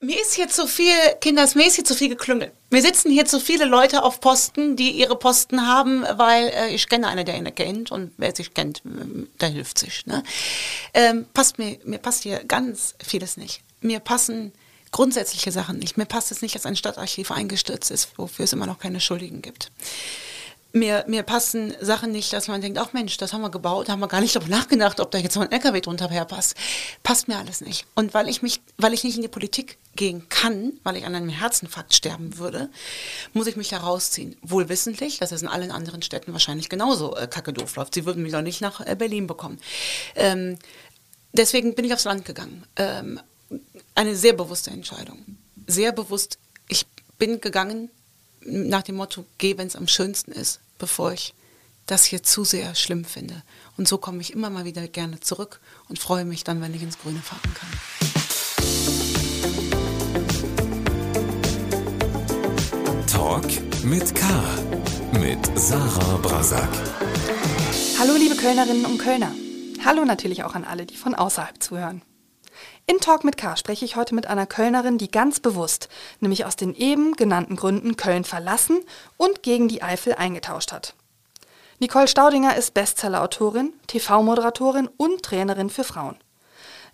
Mir ist hier zu viel, Kinders, mir ist hier zu viel geklüngelt. Mir sitzen hier zu viele Leute auf Posten, die ihre Posten haben, weil äh, ich kenne einen, der ihn kennt und wer sich kennt, der hilft sich. Ne? Ähm, passt mir, mir passt hier ganz vieles nicht. Mir passen grundsätzliche Sachen nicht. Mir passt es nicht, dass ein Stadtarchiv eingestürzt ist, wofür es immer noch keine Schuldigen gibt mir, mir passen Sachen nicht, dass man denkt, ach Mensch, das haben wir gebaut, haben wir gar nicht darüber nachgedacht, ob da jetzt mal ein LKW drunter herpasst. Passt mir alles nicht. Und weil ich mich, weil ich nicht in die Politik gehen kann, weil ich an einem Herzinfarkt sterben würde, muss ich mich da rausziehen. Wohl wissentlich, dass es in allen anderen Städten wahrscheinlich genauso äh, kacke doof läuft. Sie würden mich doch nicht nach äh, Berlin bekommen. Ähm, deswegen bin ich aufs Land gegangen. Ähm, eine sehr bewusste Entscheidung. Sehr bewusst. Ich bin gegangen, nach dem Motto, geh, wenn es am schönsten ist, bevor ich das hier zu sehr schlimm finde. Und so komme ich immer mal wieder gerne zurück und freue mich dann, wenn ich ins Grüne fahren kann. Talk mit K. Mit Sarah Brasak. Hallo liebe Kölnerinnen und Kölner. Hallo natürlich auch an alle, die von außerhalb zuhören. In Talk mit K spreche ich heute mit einer Kölnerin, die ganz bewusst, nämlich aus den eben genannten Gründen Köln verlassen und gegen die Eifel eingetauscht hat. Nicole Staudinger ist Bestsellerautorin, TV-Moderatorin und Trainerin für Frauen.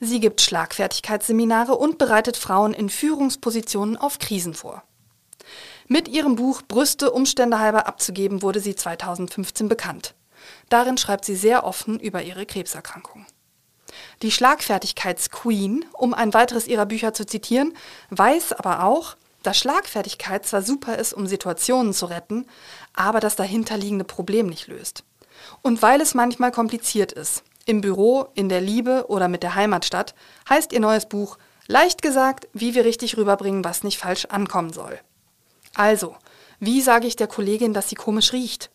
Sie gibt Schlagfertigkeitsseminare und bereitet Frauen in Führungspositionen auf Krisen vor. Mit ihrem Buch Brüste Umstände halber abzugeben wurde sie 2015 bekannt. Darin schreibt sie sehr offen über ihre Krebserkrankung. Die Schlagfertigkeitsqueen, um ein weiteres ihrer Bücher zu zitieren, weiß aber auch, dass Schlagfertigkeit zwar super ist, um Situationen zu retten, aber das dahinterliegende Problem nicht löst. Und weil es manchmal kompliziert ist, im Büro, in der Liebe oder mit der Heimatstadt, heißt ihr neues Buch Leicht gesagt, wie wir richtig rüberbringen, was nicht falsch ankommen soll. Also, wie sage ich der Kollegin, dass sie komisch riecht?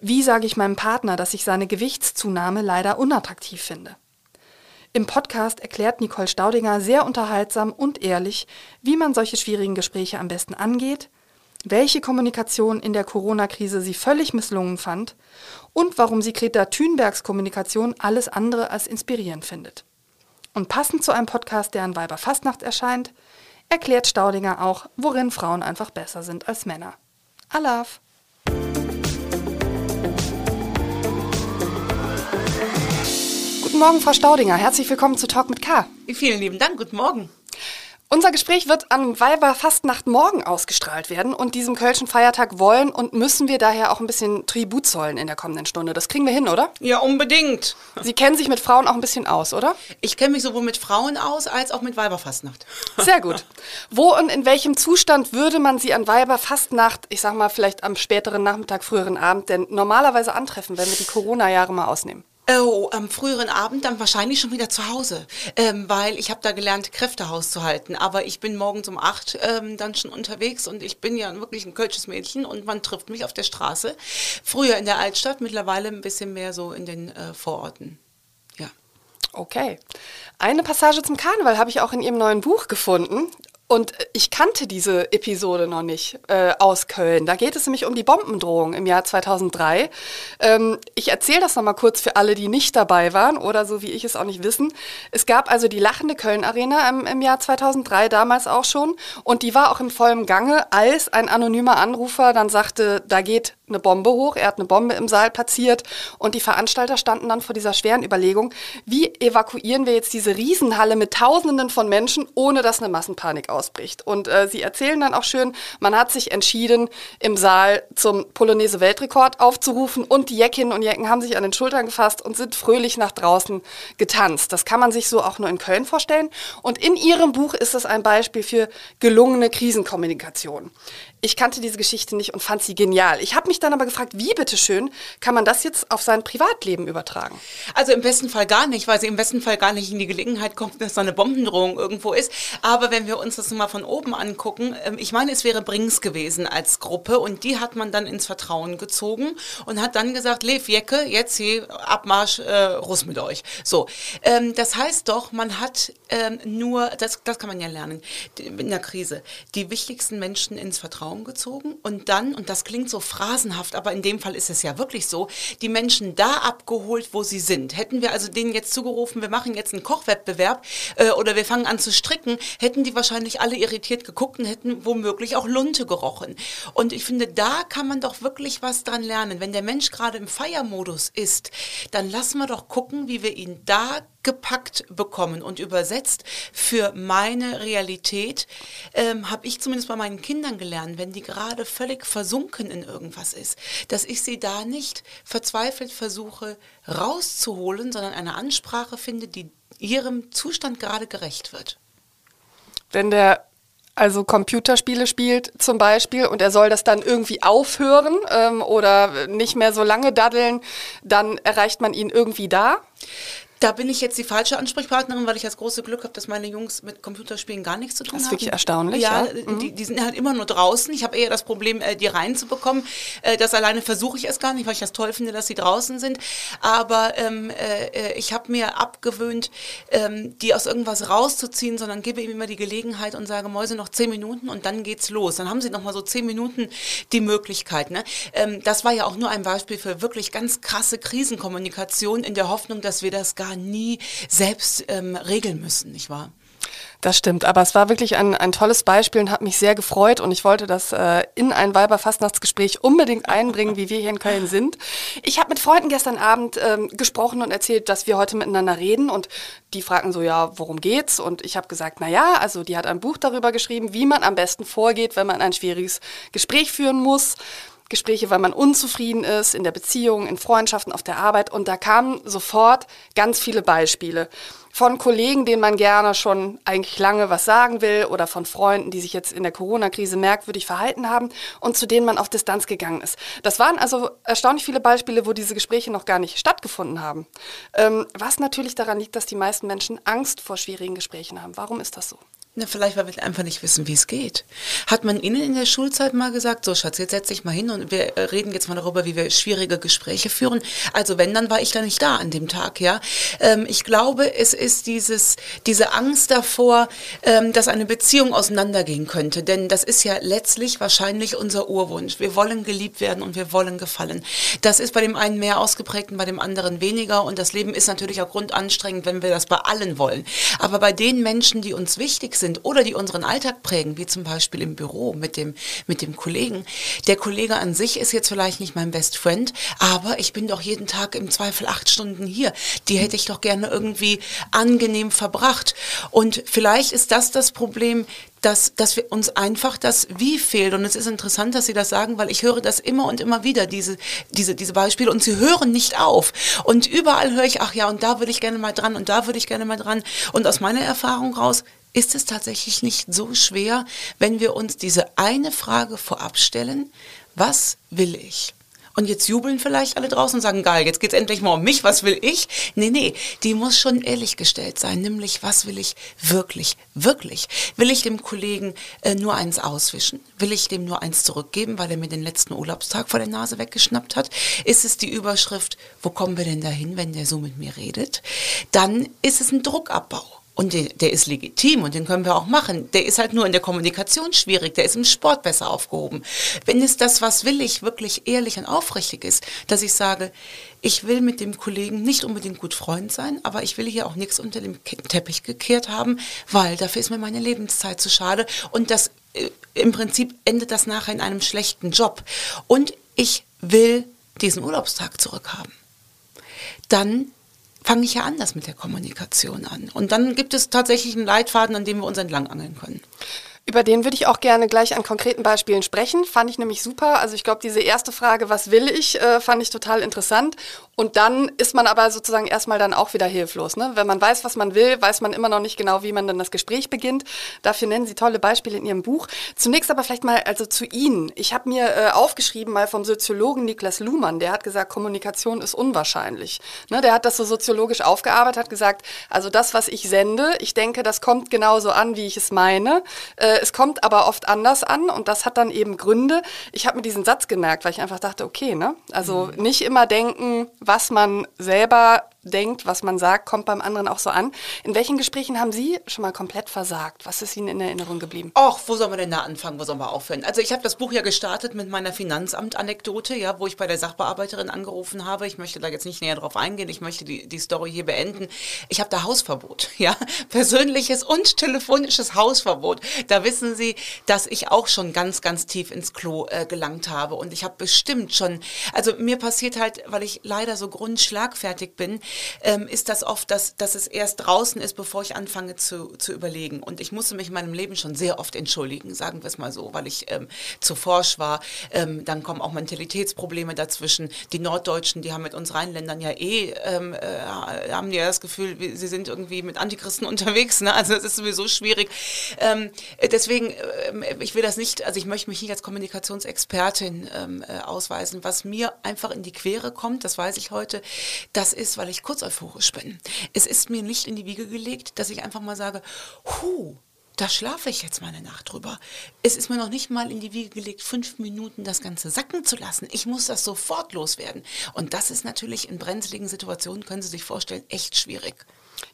Wie sage ich meinem Partner, dass ich seine Gewichtszunahme leider unattraktiv finde? Im Podcast erklärt Nicole Staudinger sehr unterhaltsam und ehrlich, wie man solche schwierigen Gespräche am besten angeht, welche Kommunikation in der Corona-Krise sie völlig misslungen fand und warum sie Greta Thunbergs Kommunikation alles andere als inspirierend findet. Und passend zu einem Podcast, der an Weiberfastnacht erscheint, erklärt Staudinger auch, worin Frauen einfach besser sind als Männer. Alaf! Morgen, Frau Staudinger. Herzlich willkommen zu Talk mit K. Vielen lieben Dank. Guten Morgen. Unser Gespräch wird am Weiberfastnacht morgen ausgestrahlt werden und diesem Kölschen Feiertag wollen und müssen wir daher auch ein bisschen Tribut zollen in der kommenden Stunde. Das kriegen wir hin, oder? Ja, unbedingt. Sie kennen sich mit Frauen auch ein bisschen aus, oder? Ich kenne mich sowohl mit Frauen aus als auch mit Weiberfastnacht. Sehr gut. Wo und in welchem Zustand würde man Sie an Weiberfastnacht, ich sag mal vielleicht am späteren Nachmittag, früheren Abend, denn normalerweise antreffen, wenn wir die Corona-Jahre mal ausnehmen? Oh, am früheren Abend dann wahrscheinlich schon wieder zu Hause, ähm, weil ich habe da gelernt, Kräftehaus zu halten. Aber ich bin morgens um acht ähm, dann schon unterwegs und ich bin ja wirklich ein kölsches Mädchen und man trifft mich auf der Straße. Früher in der Altstadt, mittlerweile ein bisschen mehr so in den äh, Vororten. Ja. Okay. Eine Passage zum Karneval habe ich auch in Ihrem neuen Buch gefunden. Und ich kannte diese Episode noch nicht äh, aus Köln. Da geht es nämlich um die Bombendrohung im Jahr 2003. Ähm, ich erzähle das nochmal kurz für alle, die nicht dabei waren oder so wie ich es auch nicht wissen. Es gab also die lachende Köln-Arena im, im Jahr 2003, damals auch schon. Und die war auch im vollen Gange, als ein anonymer Anrufer dann sagte, da geht eine Bombe hoch, er hat eine Bombe im Saal platziert und die Veranstalter standen dann vor dieser schweren Überlegung, wie evakuieren wir jetzt diese Riesenhalle mit Tausenden von Menschen, ohne dass eine Massenpanik ausbricht. Und äh, sie erzählen dann auch schön, man hat sich entschieden, im Saal zum Polonaise-Weltrekord aufzurufen und die Jackinnen und Jecken haben sich an den Schultern gefasst und sind fröhlich nach draußen getanzt. Das kann man sich so auch nur in Köln vorstellen. Und in ihrem Buch ist es ein Beispiel für gelungene Krisenkommunikation. Ich kannte diese Geschichte nicht und fand sie genial. Ich habe mich dann aber gefragt, wie bitteschön kann man das jetzt auf sein Privatleben übertragen? Also im besten Fall gar nicht, weil sie im besten Fall gar nicht in die Gelegenheit kommt, dass da eine Bombendrohung irgendwo ist. Aber wenn wir uns das mal von oben angucken, ähm, ich meine, es wäre Brings gewesen als Gruppe und die hat man dann ins Vertrauen gezogen und hat dann gesagt, Lev Jecke, jetzt hier Abmarsch, äh, Russ mit euch. So, ähm, das heißt doch, man hat ähm, nur, das, das kann man ja lernen in der Krise, die wichtigsten Menschen ins Vertrauen gezogen und dann, und das klingt so phrasen phrasenhaft, aber in dem Fall ist es ja wirklich so, die Menschen da abgeholt, wo sie sind. Hätten wir also denen jetzt zugerufen, wir machen jetzt einen Kochwettbewerb äh, oder wir fangen an zu stricken, hätten die wahrscheinlich alle irritiert geguckt und hätten womöglich auch Lunte gerochen. Und ich finde, da kann man doch wirklich was dran lernen. Wenn der Mensch gerade im Feiermodus ist, dann lassen wir doch gucken, wie wir ihn da gepackt bekommen und übersetzt für meine Realität, ähm, habe ich zumindest bei meinen Kindern gelernt, wenn die gerade völlig versunken in irgendwas ist, dass ich sie da nicht verzweifelt versuche rauszuholen, sondern eine Ansprache finde, die ihrem Zustand gerade gerecht wird. Wenn der also Computerspiele spielt zum Beispiel und er soll das dann irgendwie aufhören ähm, oder nicht mehr so lange daddeln, dann erreicht man ihn irgendwie da? Da bin ich jetzt die falsche Ansprechpartnerin, weil ich das große Glück habe, dass meine Jungs mit Computerspielen gar nichts zu tun haben. Das ist wirklich erstaunlich. Ja, ja. Mhm. Die, die, sind halt immer nur draußen. Ich habe eher das Problem, äh, die reinzubekommen. Äh, das alleine versuche ich erst gar nicht, weil ich das toll finde, dass sie draußen sind. Aber ähm, äh, ich habe mir abgewöhnt, ähm, die aus irgendwas rauszuziehen, sondern gebe ihm immer die Gelegenheit und sage, Mäuse, noch zehn Minuten und dann geht's los. Dann haben sie noch mal so zehn Minuten die Möglichkeit. Ne? Ähm, das war ja auch nur ein Beispiel für wirklich ganz krasse Krisenkommunikation in der Hoffnung, dass wir das gar nie selbst ähm, regeln müssen, nicht wahr? Das stimmt, aber es war wirklich ein, ein tolles Beispiel und hat mich sehr gefreut und ich wollte das äh, in ein Weiberfastnachtsgespräch unbedingt einbringen, wie wir hier in Köln sind. Ich habe mit Freunden gestern Abend ähm, gesprochen und erzählt, dass wir heute miteinander reden und die fragten so, ja, worum geht's? Und ich habe gesagt, na ja, also die hat ein Buch darüber geschrieben, wie man am besten vorgeht, wenn man ein schwieriges Gespräch führen muss. Gespräche, weil man unzufrieden ist in der Beziehung, in Freundschaften, auf der Arbeit. Und da kamen sofort ganz viele Beispiele von Kollegen, denen man gerne schon eigentlich lange was sagen will oder von Freunden, die sich jetzt in der Corona-Krise merkwürdig verhalten haben und zu denen man auf Distanz gegangen ist. Das waren also erstaunlich viele Beispiele, wo diese Gespräche noch gar nicht stattgefunden haben. Ähm, was natürlich daran liegt, dass die meisten Menschen Angst vor schwierigen Gesprächen haben. Warum ist das so? Na, vielleicht, weil wir einfach nicht wissen, wie es geht. Hat man Ihnen in der Schulzeit mal gesagt, so Schatz, jetzt setz dich mal hin und wir reden jetzt mal darüber, wie wir schwierige Gespräche führen. Also wenn, dann war ich da nicht da an dem Tag, ja. Ähm, ich glaube, es ist dieses, diese Angst davor, ähm, dass eine Beziehung auseinandergehen könnte. Denn das ist ja letztlich wahrscheinlich unser Urwunsch. Wir wollen geliebt werden und wir wollen gefallen. Das ist bei dem einen mehr ausgeprägt und bei dem anderen weniger. Und das Leben ist natürlich auch grundanstrengend, wenn wir das bei allen wollen. Aber bei den Menschen, die uns wichtig sind, sind oder die unseren Alltag prägen, wie zum Beispiel im Büro mit dem, mit dem Kollegen. Der Kollege an sich ist jetzt vielleicht nicht mein Best Friend, aber ich bin doch jeden Tag im Zweifel acht Stunden hier. Die hätte ich doch gerne irgendwie angenehm verbracht. Und vielleicht ist das das Problem, dass, dass wir uns einfach das Wie fehlt. Und es ist interessant, dass Sie das sagen, weil ich höre das immer und immer wieder, diese, diese, diese Beispiele. Und sie hören nicht auf. Und überall höre ich, ach ja, und da würde ich gerne mal dran und da würde ich gerne mal dran. Und aus meiner Erfahrung raus ist es tatsächlich nicht so schwer, wenn wir uns diese eine Frage vorab stellen, was will ich? Und jetzt jubeln vielleicht alle draußen und sagen, geil, jetzt geht's endlich mal um mich, was will ich? Nee, nee, die muss schon ehrlich gestellt sein, nämlich was will ich wirklich, wirklich? Will ich dem Kollegen äh, nur eins auswischen? Will ich dem nur eins zurückgeben, weil er mir den letzten Urlaubstag vor der Nase weggeschnappt hat? Ist es die Überschrift, wo kommen wir denn dahin, wenn der so mit mir redet? Dann ist es ein Druckabbau. Und der, der, ist legitim und den können wir auch machen. Der ist halt nur in der Kommunikation schwierig, der ist im Sport besser aufgehoben. Wenn es das, was will ich, wirklich ehrlich und aufrichtig ist, dass ich sage, ich will mit dem Kollegen nicht unbedingt gut Freund sein, aber ich will hier auch nichts unter dem Teppich gekehrt haben, weil dafür ist mir meine Lebenszeit zu schade. Und das äh, im Prinzip endet das nachher in einem schlechten Job. Und ich will diesen Urlaubstag zurückhaben. Dann fange ich ja anders mit der Kommunikation an. Und dann gibt es tatsächlich einen Leitfaden, an dem wir uns entlangangeln können. Über den würde ich auch gerne gleich an konkreten Beispielen sprechen. Fand ich nämlich super. Also ich glaube, diese erste Frage, was will ich, äh, fand ich total interessant. Und dann ist man aber sozusagen erstmal dann auch wieder hilflos. Ne? Wenn man weiß, was man will, weiß man immer noch nicht genau, wie man dann das Gespräch beginnt. Dafür nennen Sie tolle Beispiele in Ihrem Buch. Zunächst aber vielleicht mal also zu Ihnen. Ich habe mir äh, aufgeschrieben mal vom Soziologen Niklas Luhmann, der hat gesagt, Kommunikation ist unwahrscheinlich. Ne? Der hat das so soziologisch aufgearbeitet, hat gesagt, also das, was ich sende, ich denke, das kommt genauso an, wie ich es meine. Äh, es kommt aber oft anders an und das hat dann eben Gründe. Ich habe mir diesen Satz gemerkt, weil ich einfach dachte, okay, ne? Also mhm. nicht immer denken, was man selber denkt, was man sagt, kommt beim anderen auch so an. In welchen Gesprächen haben Sie schon mal komplett versagt? Was ist Ihnen in Erinnerung geblieben? Ach, wo sollen wir denn da anfangen? Wo sollen wir aufhören? Also ich habe das Buch ja gestartet mit meiner Finanzamt-Anekdote, ja, wo ich bei der Sachbearbeiterin angerufen habe. Ich möchte da jetzt nicht näher drauf eingehen. Ich möchte die, die Story hier beenden. Ich habe da Hausverbot, ja, persönliches und telefonisches Hausverbot. Da wissen Sie, dass ich auch schon ganz, ganz tief ins Klo äh, gelangt habe und ich habe bestimmt schon, also mir passiert halt, weil ich leider so grundschlagfertig bin, ähm, ist das oft, dass, dass es erst draußen ist, bevor ich anfange zu, zu überlegen. Und ich musste mich in meinem Leben schon sehr oft entschuldigen, sagen wir es mal so, weil ich ähm, zu forsch war. Ähm, dann kommen auch Mentalitätsprobleme dazwischen. Die Norddeutschen, die haben mit uns Rheinländern ja eh, ähm, äh, haben ja das Gefühl, sie sind irgendwie mit Antichristen unterwegs. Ne? Also es ist sowieso schwierig. Ähm, deswegen, äh, ich will das nicht, also ich möchte mich nicht als Kommunikationsexpertin ähm, äh, ausweisen. Was mir einfach in die Quere kommt, das weiß ich heute, das ist, weil ich kurz euphorisch bin. Es ist mir nicht in die Wiege gelegt, dass ich einfach mal sage, hu, da schlafe ich jetzt mal eine Nacht drüber. Es ist mir noch nicht mal in die Wiege gelegt, fünf Minuten das Ganze sacken zu lassen. Ich muss das sofort loswerden. Und das ist natürlich in brenzligen Situationen, können Sie sich vorstellen, echt schwierig.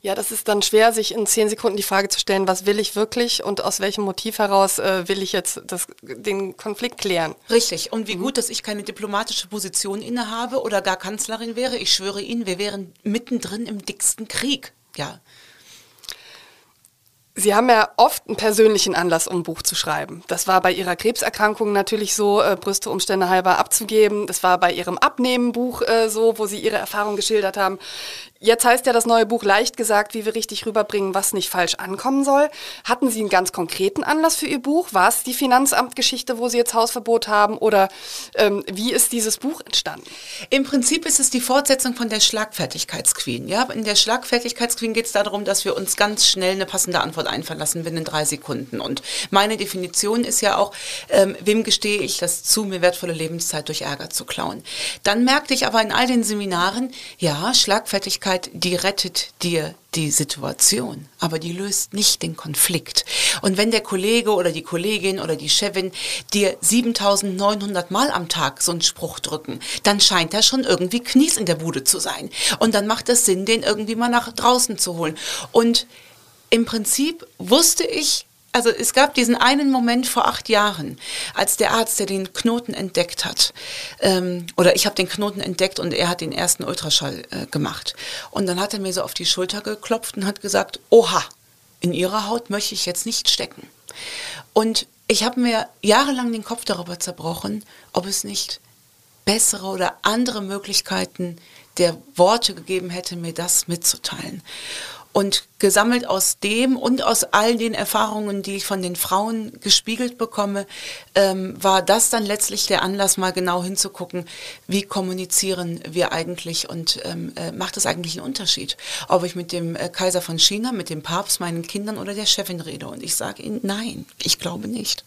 Ja, das ist dann schwer, sich in zehn Sekunden die Frage zu stellen, was will ich wirklich und aus welchem Motiv heraus äh, will ich jetzt das, den Konflikt klären. Richtig. Und wie mhm. gut, dass ich keine diplomatische Position innehabe oder gar Kanzlerin wäre. Ich schwöre Ihnen, wir wären mittendrin im dicksten Krieg. Ja. Sie haben ja oft einen persönlichen Anlass, um ein Buch zu schreiben. Das war bei Ihrer Krebserkrankung natürlich so, äh, Brüste Umstände halber abzugeben. Das war bei Ihrem Abnehmenbuch äh, so, wo Sie Ihre Erfahrung geschildert haben. Jetzt heißt ja das neue Buch leicht gesagt, wie wir richtig rüberbringen, was nicht falsch ankommen soll. Hatten Sie einen ganz konkreten Anlass für Ihr Buch? War es die Finanzamtgeschichte, wo Sie jetzt Hausverbot haben? Oder ähm, wie ist dieses Buch entstanden? Im Prinzip ist es die Fortsetzung von der Schlagfertigkeitsqueen. Ja? In der Schlagfertigkeitsqueen geht es darum, dass wir uns ganz schnell eine passende Antwort einfallen lassen binnen drei Sekunden. Und meine Definition ist ja auch, ähm, wem gestehe ich das zu, mir wertvolle Lebenszeit durch Ärger zu klauen. Dann merkte ich aber in all den Seminaren, ja, Schlagfertigkeit Möglichkeit, die rettet dir die Situation, aber die löst nicht den Konflikt. Und wenn der Kollege oder die Kollegin oder die Chefin dir 7900 Mal am Tag so einen Spruch drücken, dann scheint er schon irgendwie Knies in der Bude zu sein. Und dann macht es Sinn, den irgendwie mal nach draußen zu holen. Und im Prinzip wusste ich, also es gab diesen einen Moment vor acht Jahren, als der Arzt, der den Knoten entdeckt hat, ähm, oder ich habe den Knoten entdeckt und er hat den ersten Ultraschall äh, gemacht. Und dann hat er mir so auf die Schulter geklopft und hat gesagt, oha, in Ihrer Haut möchte ich jetzt nicht stecken. Und ich habe mir jahrelang den Kopf darüber zerbrochen, ob es nicht bessere oder andere Möglichkeiten der Worte gegeben hätte, mir das mitzuteilen. Und gesammelt aus dem und aus all den Erfahrungen, die ich von den Frauen gespiegelt bekomme, ähm, war das dann letztlich der Anlass, mal genau hinzugucken, wie kommunizieren wir eigentlich und ähm, äh, macht es eigentlich einen Unterschied, ob ich mit dem äh, Kaiser von China, mit dem Papst, meinen Kindern oder der Chefin rede. Und ich sage Ihnen, nein, ich glaube nicht.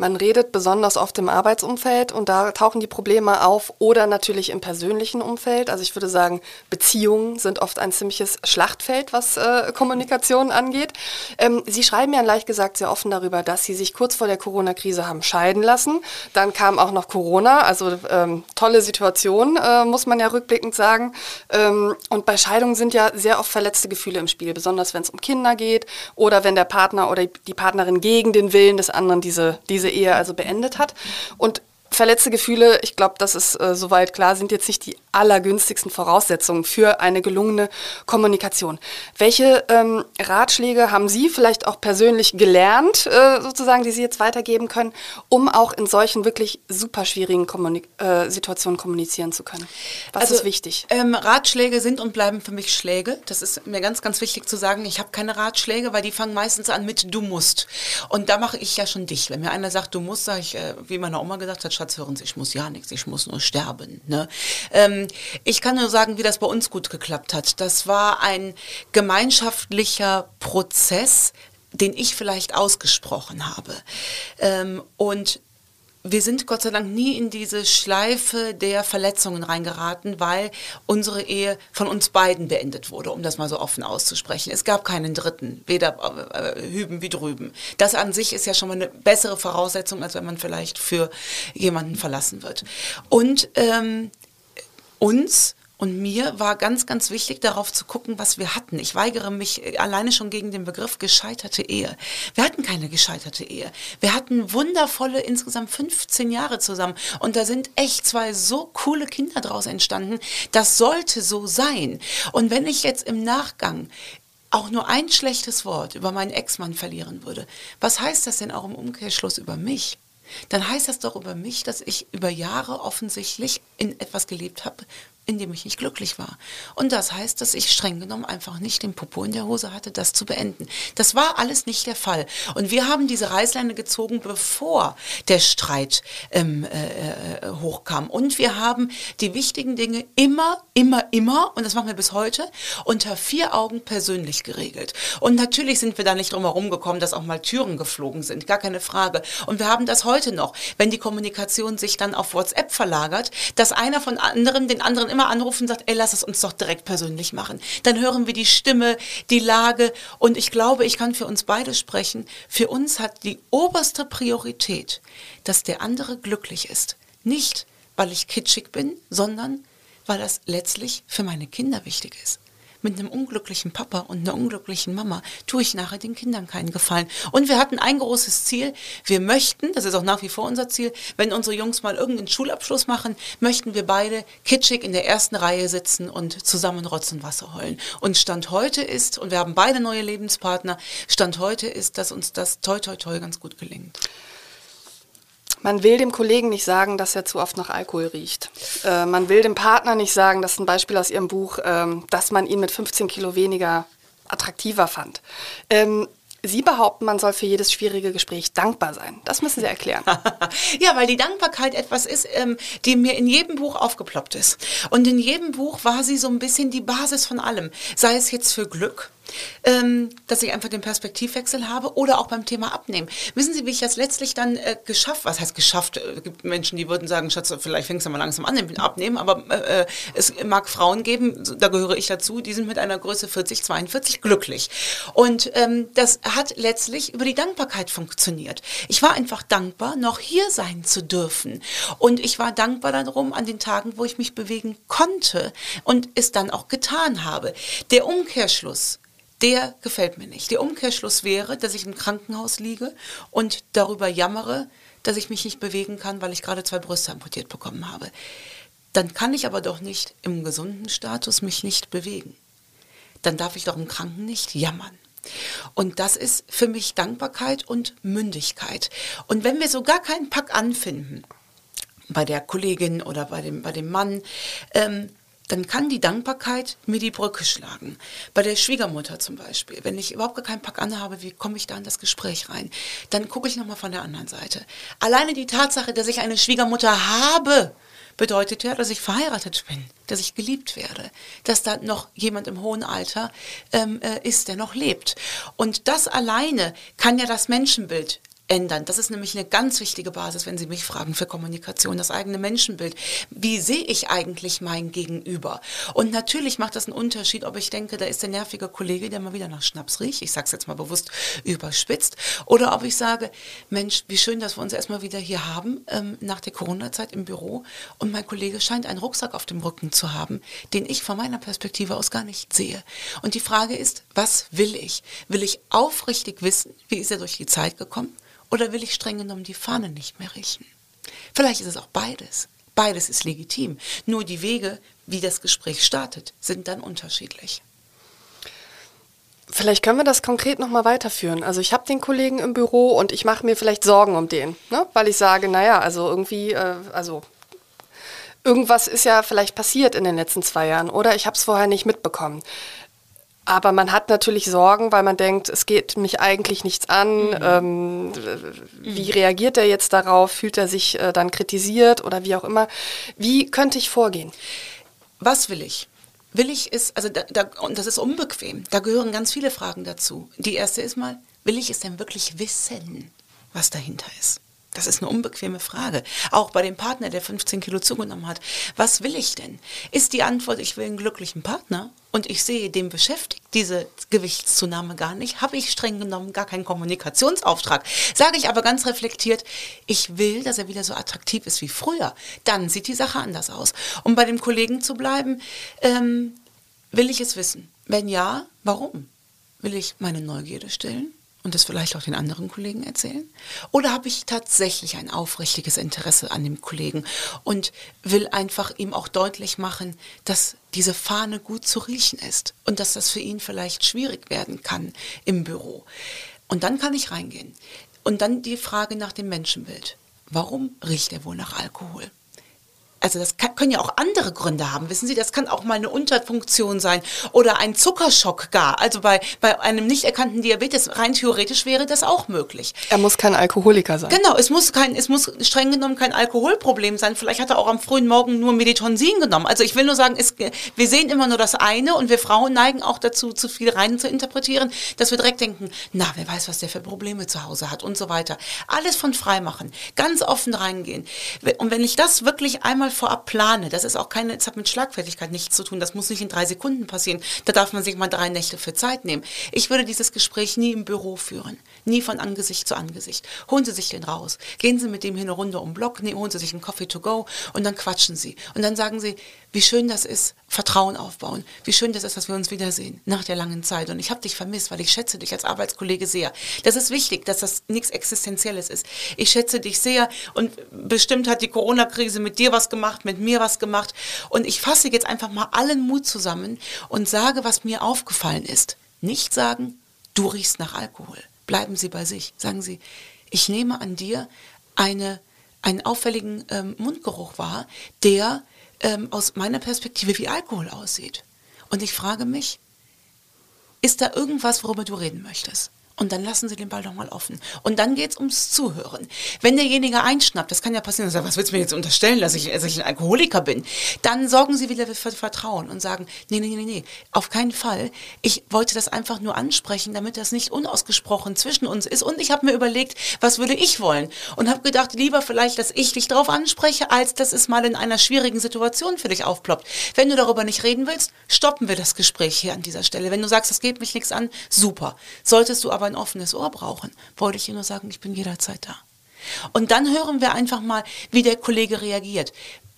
Man redet besonders oft im Arbeitsumfeld und da tauchen die Probleme auf oder natürlich im persönlichen Umfeld. Also ich würde sagen, Beziehungen sind oft ein ziemliches Schlachtfeld, was äh, Kommunikation angeht. Ähm, Sie schreiben ja leicht gesagt sehr offen darüber, dass Sie sich kurz vor der Corona-Krise haben scheiden lassen. Dann kam auch noch Corona, also ähm, tolle Situation, äh, muss man ja rückblickend sagen. Ähm, und bei Scheidungen sind ja sehr oft verletzte Gefühle im Spiel, besonders wenn es um Kinder geht oder wenn der Partner oder die Partnerin gegen den Willen des anderen diese, diese diese Ehe also beendet hat. Und verletzte Gefühle, ich glaube, das ist äh, soweit klar, sind jetzt nicht die allergünstigsten Voraussetzungen für eine gelungene Kommunikation. Welche ähm, Ratschläge haben Sie vielleicht auch persönlich gelernt, äh, sozusagen, die Sie jetzt weitergeben können, um auch in solchen wirklich super schwierigen Kommunik äh, Situationen kommunizieren zu können? Was also, ist wichtig? Ähm, Ratschläge sind und bleiben für mich Schläge. Das ist mir ganz, ganz wichtig zu sagen. Ich habe keine Ratschläge, weil die fangen meistens an mit du musst. Und da mache ich ja schon dich. Wenn mir einer sagt, du musst, sage ich, äh, wie meine Oma gesagt hat, Schatz, hören Sie, ich muss ja nichts, ich muss nur sterben. Ne? Ähm, ich kann nur sagen, wie das bei uns gut geklappt hat. Das war ein gemeinschaftlicher Prozess, den ich vielleicht ausgesprochen habe. Ähm, und wir sind Gott sei Dank nie in diese Schleife der Verletzungen reingeraten, weil unsere Ehe von uns beiden beendet wurde, um das mal so offen auszusprechen. Es gab keinen Dritten, weder äh, hüben wie drüben. Das an sich ist ja schon mal eine bessere Voraussetzung, als wenn man vielleicht für jemanden verlassen wird. Und ähm, uns Und mir war ganz, ganz wichtig, darauf zu gucken, was wir hatten. Ich weigere mich äh, alleine schon gegen den Begriff gescheiterte Ehe. Wir hatten keine gescheiterte Ehe. Wir hatten wundervolle, insgesamt 15 Jahre zusammen. Und da sind echt zwei so coole Kinder draus entstanden. Das sollte so sein. Und wenn ich jetzt im Nachgang auch nur ein schlechtes Wort über meinen Ex-Mann verlieren würde, was heißt das denn auch im Umkehrschluss über mich? Dann heißt das doch über mich, dass ich über Jahre offensichtlich in etwas gelebt habe, in dem ich nicht glücklich war. Und das heißt, dass ich streng genommen einfach nicht den Popo in der Hose hatte, das zu beenden. Das war alles nicht der Fall. Und wir haben diese Reißleine gezogen, bevor der Streit ähm, äh, äh, hochkam. Und wir haben die wichtigen Dinge immer, immer, immer, und das machen wir bis heute, unter vier Augen persönlich geregelt. Und natürlich sind wir da nicht drum herum gekommen, dass auch mal Türen geflogen sind, gar keine Frage. Und wir haben das heute noch, wenn die Kommunikation sich dann auf WhatsApp verlagert, dass einer von anderen den anderen immer immer anrufen und sagt, ey, lass es uns doch direkt persönlich machen. Dann hören wir die Stimme, die Lage und ich glaube, ich kann für uns beide sprechen. Für uns hat die oberste Priorität, dass der andere glücklich ist. Nicht, weil ich kitschig bin, sondern weil das letztlich für meine Kinder wichtig ist mit einem unglücklichen Papa und einer unglücklichen Mama tue ich nachher den Kindern keinen Gefallen. Und wir hatten ein großes Ziel. Wir möchten, das ist auch nach wie vor unser Ziel, wenn unsere Jungs mal irgendeinen Schulabschluss machen, möchten wir beide kitschig in der ersten Reihe sitzen und zusammen Rotz und Wasser heulen. Und Stand heute ist, und wir haben beide neue Lebenspartner, Stand heute ist, dass uns das toi toi toi ganz gut gelingt. Man will dem Kollegen nicht sagen, dass er zu oft nach Alkohol riecht. Äh, man will dem Partner nicht sagen, das ist ein Beispiel aus Ihrem Buch, ähm, dass man ihn mit 15 Kilo weniger attraktiver fand. Ähm, Sie behaupten, man soll für jedes schwierige Gespräch dankbar sein. Das müssen Sie erklären. ja, weil die Dankbarkeit etwas ist, ähm, die mir in jedem Buch aufgeploppt ist. Und in jedem Buch war sie so ein bisschen die Basis von allem. Sei es jetzt für Glück, ähm, dass ich einfach den Perspektivwechsel habe oder auch beim Thema Abnehmen. Wissen Sie, wie ich das letztlich dann äh, geschafft, was heißt geschafft? Äh, es gibt Menschen, die würden sagen, Schatz, vielleicht fängst du mal langsam an mit Abnehmen, aber äh, äh, es mag Frauen geben, da gehöre ich dazu, die sind mit einer Größe 40, 42 glücklich. Und ähm, das hat letztlich über die Dankbarkeit funktioniert. Ich war einfach dankbar, noch hier sein zu dürfen. Und ich war dankbar darum an den Tagen, wo ich mich bewegen konnte und es dann auch getan habe. Der Umkehrschluss der gefällt mir nicht. Der Umkehrschluss wäre, dass ich im Krankenhaus liege und darüber jammere, dass ich mich nicht bewegen kann, weil ich gerade zwei Brüste amputiert bekommen habe. Dann kann ich aber doch nicht im gesunden Status mich nicht bewegen. Dann darf ich doch im Kranken nicht jammern. Und das ist für mich Dankbarkeit und Mündigkeit. Und wenn wir so gar keinen Pack anfinden, bei der Kollegin oder bei dem, bei dem Mann, ähm, dann kann die Dankbarkeit mir die Brücke schlagen. Bei der Schwiegermutter zum Beispiel, wenn ich überhaupt gar keinen Pack anhabe, wie komme ich da in das Gespräch rein? Dann gucke ich nochmal von der anderen Seite. Alleine die Tatsache, dass ich eine Schwiegermutter habe, bedeutet ja, dass ich verheiratet bin, dass ich geliebt werde, dass da noch jemand im hohen Alter ähm, äh, ist, der noch lebt. Und das alleine kann ja das Menschenbild ändern. Das ist nämlich eine ganz wichtige Basis, wenn Sie mich fragen, für Kommunikation, das eigene Menschenbild. Wie sehe ich eigentlich mein Gegenüber? Und natürlich macht das einen Unterschied, ob ich denke, da ist der nervige Kollege, der mal wieder nach Schnaps riecht, ich sage es jetzt mal bewusst überspitzt, oder ob ich sage, Mensch, wie schön, dass wir uns erstmal wieder hier haben, ähm, nach der Corona-Zeit im Büro, und mein Kollege scheint einen Rucksack auf dem Rücken zu haben, den ich von meiner Perspektive aus gar nicht sehe. Und die Frage ist, was will ich? Will ich aufrichtig wissen, wie ist er durch die Zeit gekommen? Oder will ich streng genommen die Fahne nicht mehr richten? Vielleicht ist es auch beides. Beides ist legitim. Nur die Wege, wie das Gespräch startet, sind dann unterschiedlich. Vielleicht können wir das konkret nochmal weiterführen. Also ich habe den Kollegen im Büro und ich mache mir vielleicht Sorgen um den, ne? weil ich sage, naja, also irgendwie, äh, also irgendwas ist ja vielleicht passiert in den letzten zwei Jahren oder ich habe es vorher nicht mitbekommen. Aber man hat natürlich Sorgen, weil man denkt, es geht mich eigentlich nichts an. Mhm. Ähm, wie reagiert er jetzt darauf? Fühlt er sich äh, dann kritisiert oder wie auch immer? Wie könnte ich vorgehen? Was will ich? Will ich es, also da, da, und das ist unbequem, da gehören ganz viele Fragen dazu. Die erste ist mal, will ich es denn wirklich wissen, was dahinter ist? Das ist eine unbequeme Frage. Auch bei dem Partner, der 15 Kilo zugenommen hat. Was will ich denn? Ist die Antwort, ich will einen glücklichen Partner und ich sehe dem beschäftigt diese Gewichtszunahme gar nicht, habe ich streng genommen gar keinen Kommunikationsauftrag. Sage ich aber ganz reflektiert, ich will, dass er wieder so attraktiv ist wie früher. Dann sieht die Sache anders aus. Um bei dem Kollegen zu bleiben, ähm, will ich es wissen. Wenn ja, warum? Will ich meine Neugierde stillen? Und das vielleicht auch den anderen Kollegen erzählen? Oder habe ich tatsächlich ein aufrichtiges Interesse an dem Kollegen und will einfach ihm auch deutlich machen, dass diese Fahne gut zu riechen ist und dass das für ihn vielleicht schwierig werden kann im Büro? Und dann kann ich reingehen. Und dann die Frage nach dem Menschenbild. Warum riecht er wohl nach Alkohol? Also das kann, können ja auch andere Gründe haben, wissen Sie, das kann auch mal eine Unterfunktion sein oder ein Zuckerschock gar. Also bei, bei einem nicht erkannten Diabetes rein theoretisch wäre das auch möglich. Er muss kein Alkoholiker sein. Genau, es muss kein, es muss streng genommen kein Alkoholproblem sein. Vielleicht hat er auch am frühen Morgen nur Meditonsin genommen. Also ich will nur sagen, es, wir sehen immer nur das eine und wir Frauen neigen auch dazu, zu viel rein zu interpretieren, dass wir direkt denken, na, wer weiß, was der für Probleme zu Hause hat und so weiter. Alles von frei machen, ganz offen reingehen. Und wenn ich das wirklich einmal mal vorab plane, das ist auch keine, das hat mit Schlagfertigkeit nichts zu tun, das muss nicht in drei Sekunden passieren, da darf man sich mal drei Nächte für Zeit nehmen. Ich würde dieses Gespräch nie im Büro führen, nie von Angesicht zu Angesicht. Holen Sie sich den raus, gehen Sie mit dem hier eine Runde um den Block, holen Sie sich einen Coffee to go. Und dann quatschen Sie. Und dann sagen Sie, wie schön das ist, Vertrauen aufbauen. Wie schön das ist, dass wir uns wiedersehen nach der langen Zeit. Und ich habe dich vermisst, weil ich schätze dich als Arbeitskollege sehr. Das ist wichtig, dass das nichts Existenzielles ist. Ich schätze dich sehr und bestimmt hat die Corona-Krise mit dir was gemacht, mit mir was gemacht. Und ich fasse jetzt einfach mal allen Mut zusammen und sage, was mir aufgefallen ist. Nicht sagen, du riechst nach Alkohol. Bleiben Sie bei sich. Sagen Sie, ich nehme an dir eine, einen auffälligen ähm, Mundgeruch wahr, der ähm, aus meiner Perspektive wie Alkohol aussieht. Und ich frage mich, ist da irgendwas, worüber du reden möchtest? Und dann lassen Sie den Ball doch mal offen. Und dann geht es ums Zuhören. Wenn derjenige einschnappt, das kann ja passieren, sagt, was willst du mir jetzt unterstellen, dass ich, dass ich ein Alkoholiker bin? Dann sorgen Sie wieder für Vertrauen und sagen, nee, nee, nee, nee, auf keinen Fall. Ich wollte das einfach nur ansprechen, damit das nicht unausgesprochen zwischen uns ist. Und ich habe mir überlegt, was würde ich wollen? Und habe gedacht, lieber vielleicht, dass ich dich darauf anspreche, als dass es mal in einer schwierigen Situation für dich aufploppt. Wenn du darüber nicht reden willst, stoppen wir das Gespräch hier an dieser Stelle. Wenn du sagst, das geht mich nichts an, super. Solltest du aber ein offenes Ohr brauchen, wollte ich nur sagen, ich bin jederzeit da. Und dann hören wir einfach mal, wie der Kollege reagiert.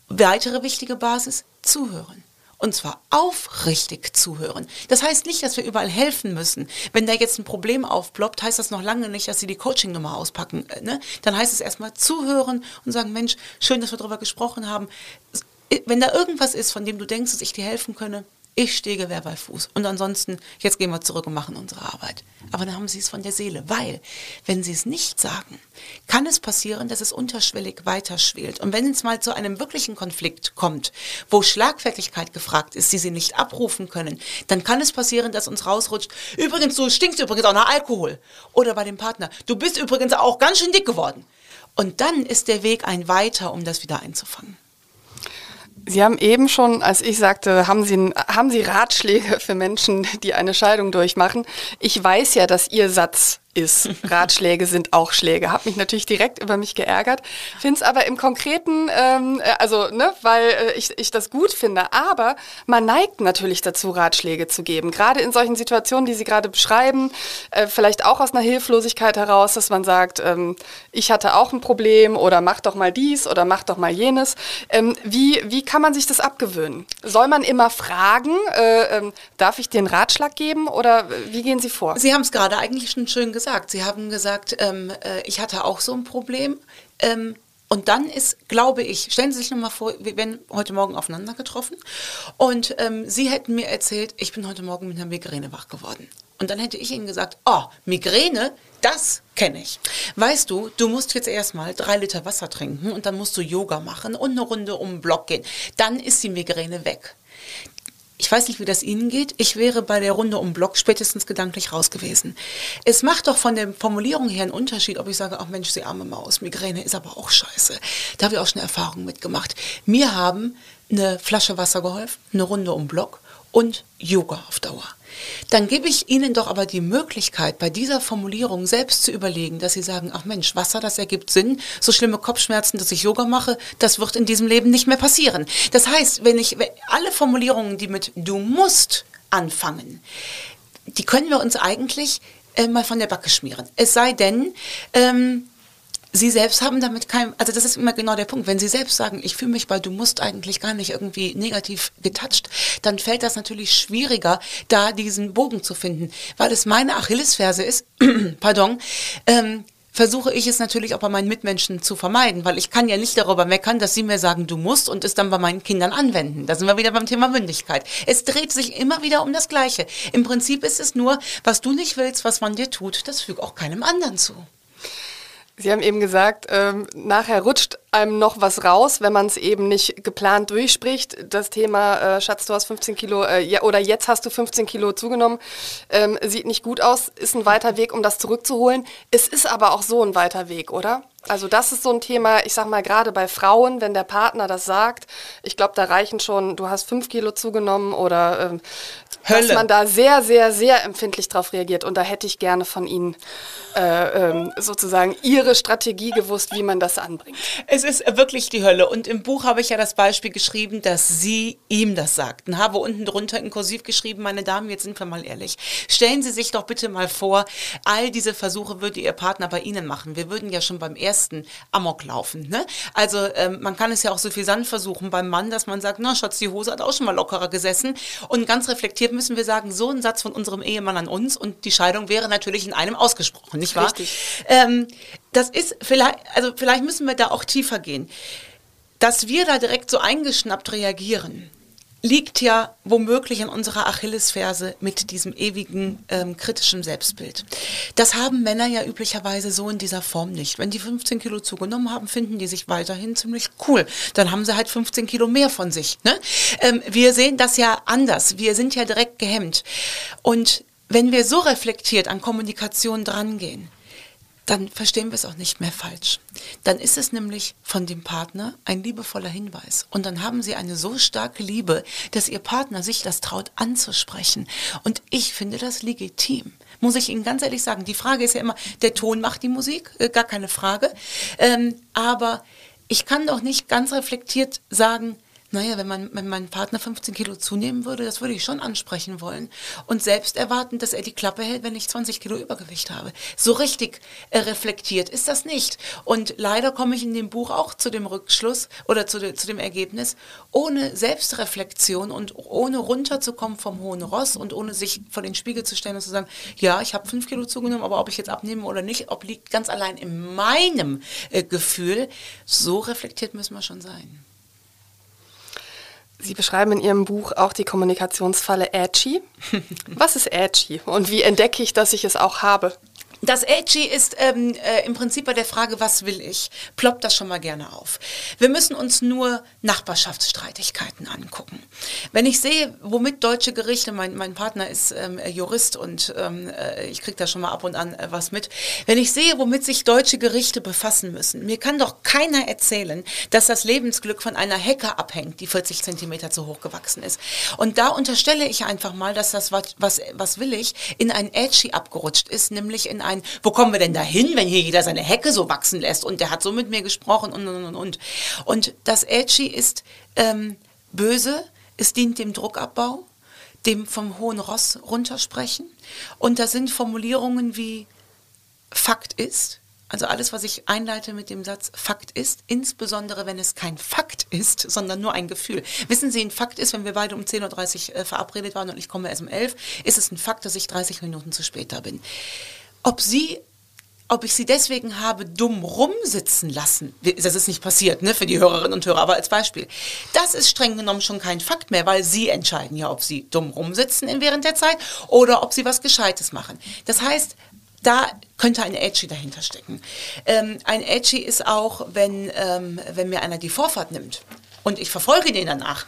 Weitere wichtige Basis, zuhören. Und zwar aufrichtig zuhören. Das heißt nicht, dass wir überall helfen müssen. Wenn da jetzt ein Problem aufploppt, heißt das noch lange nicht, dass Sie die Coaching-Nummer auspacken. Äh, ne? Dann heißt es erstmal zuhören und sagen, Mensch, schön, dass wir darüber gesprochen haben. Wenn da irgendwas ist, von dem du denkst, dass ich dir helfen könne, ich stehe Gewehr bei Fuß. Und ansonsten, jetzt gehen wir zurück und machen unsere Arbeit. Aber dann haben sie es von der Seele. Weil, wenn sie es nicht sagen, kann es passieren, dass es unterschwellig weiterschwelt. Und wenn es mal zu einem wirklichen Konflikt kommt, wo Schlagfertigkeit gefragt ist, die sie nicht abrufen können, dann kann es passieren, dass uns rausrutscht, übrigens, du stinkst übrigens auch nach Alkohol. Oder bei dem Partner, du bist übrigens auch ganz schön dick geworden. Und dann ist der Weg ein weiter, um das wieder einzufangen. Sie haben eben schon, als ich sagte, haben Sie, haben Sie Ratschläge für Menschen, die eine Scheidung durchmachen? Ich weiß ja, dass Ihr Satz ist. Ratschläge sind auch Schläge. Hab mich natürlich direkt über mich geärgert. Finde es aber im Konkreten, ähm, äh, also, ne, weil äh, ich, ich das gut finde. Aber man neigt natürlich dazu, Ratschläge zu geben. Gerade in solchen Situationen, die Sie gerade beschreiben, äh, vielleicht auch aus einer Hilflosigkeit heraus, dass man sagt, ähm, ich hatte auch ein Problem oder mach doch mal dies oder mach doch mal jenes. Ähm, wie, wie kann man sich das abgewöhnen? Soll man immer fragen, äh, ähm, darf ich dir einen Ratschlag geben oder äh, wie gehen Sie vor? Sie haben es gerade eigentlich schon schön gesagt gesagt. Sie haben gesagt, ähm, äh, ich hatte auch so ein Problem. Ähm, und dann ist, glaube ich, stellen Sie sich nochmal vor, wir werden heute Morgen aufeinander getroffen und ähm, Sie hätten mir erzählt, ich bin heute Morgen mit einer Migräne wach geworden. Und dann hätte ich Ihnen gesagt, oh, Migräne, das kenne ich. Weißt du, du musst jetzt erstmal drei Liter Wasser trinken und dann musst du Yoga machen und eine Runde um den Block gehen. Dann ist die Migräne weg. Ich weiß nicht, wie das Ihnen geht. Ich wäre bei der Runde um Block spätestens gedanklich raus gewesen. Es macht doch von der Formulierung her einen Unterschied, ob ich sage, ach Mensch, Sie arme Maus, Migräne ist aber auch scheiße. Da habe ich auch schon Erfahrungen mitgemacht. Mir haben eine Flasche Wasser geholfen, eine Runde um Block und Yoga auf Dauer. Dann gebe ich Ihnen doch aber die Möglichkeit, bei dieser Formulierung selbst zu überlegen, dass Sie sagen, ach Mensch, Wasser, das ergibt Sinn. So schlimme Kopfschmerzen, dass ich Yoga mache, das wird in diesem Leben nicht mehr passieren. Das heißt, wenn ich alle Formulierungen, die mit du musst anfangen, die können wir uns eigentlich äh, mal von der Backe schmieren. Es sei denn, ähm, Sie selbst haben damit kein, also das ist immer genau der Punkt. Wenn Sie selbst sagen, ich fühle mich bei Du musst eigentlich gar nicht irgendwie negativ getoucht, dann fällt das natürlich schwieriger, da diesen Bogen zu finden. Weil es meine Achillesferse ist, pardon, ähm, versuche ich es natürlich auch bei meinen Mitmenschen zu vermeiden, weil ich kann ja nicht darüber meckern, dass sie mir sagen, du musst und es dann bei meinen Kindern anwenden. Da sind wir wieder beim Thema Mündigkeit. Es dreht sich immer wieder um das Gleiche. Im Prinzip ist es nur, was du nicht willst, was man dir tut, das fügt auch keinem anderen zu. Sie haben eben gesagt, ähm, nachher rutscht einem noch was raus, wenn man es eben nicht geplant durchspricht. Das Thema, äh, Schatz, du hast 15 Kilo, äh, ja, oder jetzt hast du 15 Kilo zugenommen, ähm, sieht nicht gut aus, ist ein weiter Weg, um das zurückzuholen. Es ist aber auch so ein weiter Weg, oder? Also das ist so ein Thema, ich sag mal gerade bei Frauen, wenn der Partner das sagt, ich glaube, da reichen schon, du hast fünf Kilo zugenommen oder ähm, dass man da sehr, sehr, sehr empfindlich drauf reagiert. Und da hätte ich gerne von Ihnen äh, ähm, sozusagen Ihre Strategie gewusst, wie man das anbringt. Es ist wirklich die Hölle. Und im Buch habe ich ja das Beispiel geschrieben, dass Sie ihm das sagten. Habe unten drunter in Kursiv geschrieben, meine Damen, jetzt sind wir mal ehrlich. Stellen Sie sich doch bitte mal vor, all diese Versuche würde Ihr Partner bei Ihnen machen. Wir würden ja schon beim ersten ersten Amok laufen. Ne? Also ähm, man kann es ja auch so viel Sand versuchen beim Mann, dass man sagt, na Schatz, die Hose hat auch schon mal lockerer gesessen. Und ganz reflektiert müssen wir sagen, so ein Satz von unserem Ehemann an uns und die Scheidung wäre natürlich in einem ausgesprochen, nicht wahr? Richtig. Ähm, das ist vielleicht, also vielleicht müssen wir da auch tiefer gehen. Dass wir da direkt so eingeschnappt reagieren, liegt ja womöglich an unserer Achillesferse mit diesem ewigen ähm, kritischen Selbstbild. Das haben Männer ja üblicherweise so in dieser Form nicht. Wenn die 15 Kilo zugenommen haben, finden die sich weiterhin ziemlich cool. Dann haben sie halt 15 Kilo mehr von sich. Ne? Ähm, wir sehen das ja anders. Wir sind ja direkt gehemmt. Und wenn wir so reflektiert an Kommunikation drangehen, dann verstehen wir es auch nicht mehr falsch. Dann ist es nämlich von dem Partner ein liebevoller Hinweis. Und dann haben sie eine so starke Liebe, dass ihr Partner sich das traut anzusprechen. Und ich finde das legitim. Muss ich Ihnen ganz ehrlich sagen. Die Frage ist ja immer, der Ton macht die Musik, äh, gar keine Frage. Ähm, aber ich kann doch nicht ganz reflektiert sagen, naja, wenn, man, wenn mein Partner 15 Kilo zunehmen würde, das würde ich schon ansprechen wollen. Und selbst erwarten, dass er die Klappe hält, wenn ich 20 Kilo Übergewicht habe. So richtig äh, reflektiert ist das nicht. Und leider komme ich in dem Buch auch zu dem Rückschluss oder zu, de, zu dem Ergebnis, ohne Selbstreflexion und ohne runterzukommen vom hohen Ross und ohne sich vor den Spiegel zu stellen und zu sagen, ja, ich habe 5 Kilo zugenommen, aber ob ich jetzt abnehme oder nicht, obliegt ganz allein in meinem äh, Gefühl. So reflektiert müssen wir schon sein. Sie beschreiben in Ihrem Buch auch die Kommunikationsfalle Edgy. Was ist Edgy und wie entdecke ich, dass ich es auch habe? Das Edgy ist ähm, äh, im Prinzip bei der Frage, was will ich, ploppt das schon mal gerne auf. Wir müssen uns nur Nachbarschaftsstreitigkeiten angucken. Wenn ich sehe, womit deutsche Gerichte, mein, mein Partner ist ähm, Jurist und ähm, äh, ich kriege da schon mal ab und an äh, was mit, wenn ich sehe, womit sich deutsche Gerichte befassen müssen, mir kann doch keiner erzählen, dass das Lebensglück von einer Hecke abhängt, die 40 Zentimeter zu hoch gewachsen ist. Und da unterstelle ich einfach mal, dass das, was, was, was will ich, in ein Edgy abgerutscht ist, nämlich in ein ein, wo kommen wir denn da hin, wenn hier jeder seine Hecke so wachsen lässt und der hat so mit mir gesprochen und und und und. Und das Edgy ist ähm, böse, es dient dem Druckabbau, dem vom hohen Ross runtersprechen und da sind Formulierungen wie Fakt ist, also alles, was ich einleite mit dem Satz Fakt ist, insbesondere wenn es kein Fakt ist, sondern nur ein Gefühl. Wissen Sie, ein Fakt ist, wenn wir beide um 10.30 Uhr äh, verabredet waren und ich komme erst um 11 ist es ein Fakt, dass ich 30 Minuten zu spät da bin ob sie ob ich sie deswegen habe dumm rumsitzen lassen. Das ist nicht passiert, ne, für die Hörerinnen und Hörer, aber als Beispiel. Das ist streng genommen schon kein Fakt mehr, weil sie entscheiden ja, ob sie dumm rumsitzen während der Zeit oder ob sie was Gescheites machen. Das heißt, da könnte ein Edgy dahinter stecken. Ähm, ein Edgy ist auch, wenn, ähm, wenn mir einer die Vorfahrt nimmt und ich verfolge den danach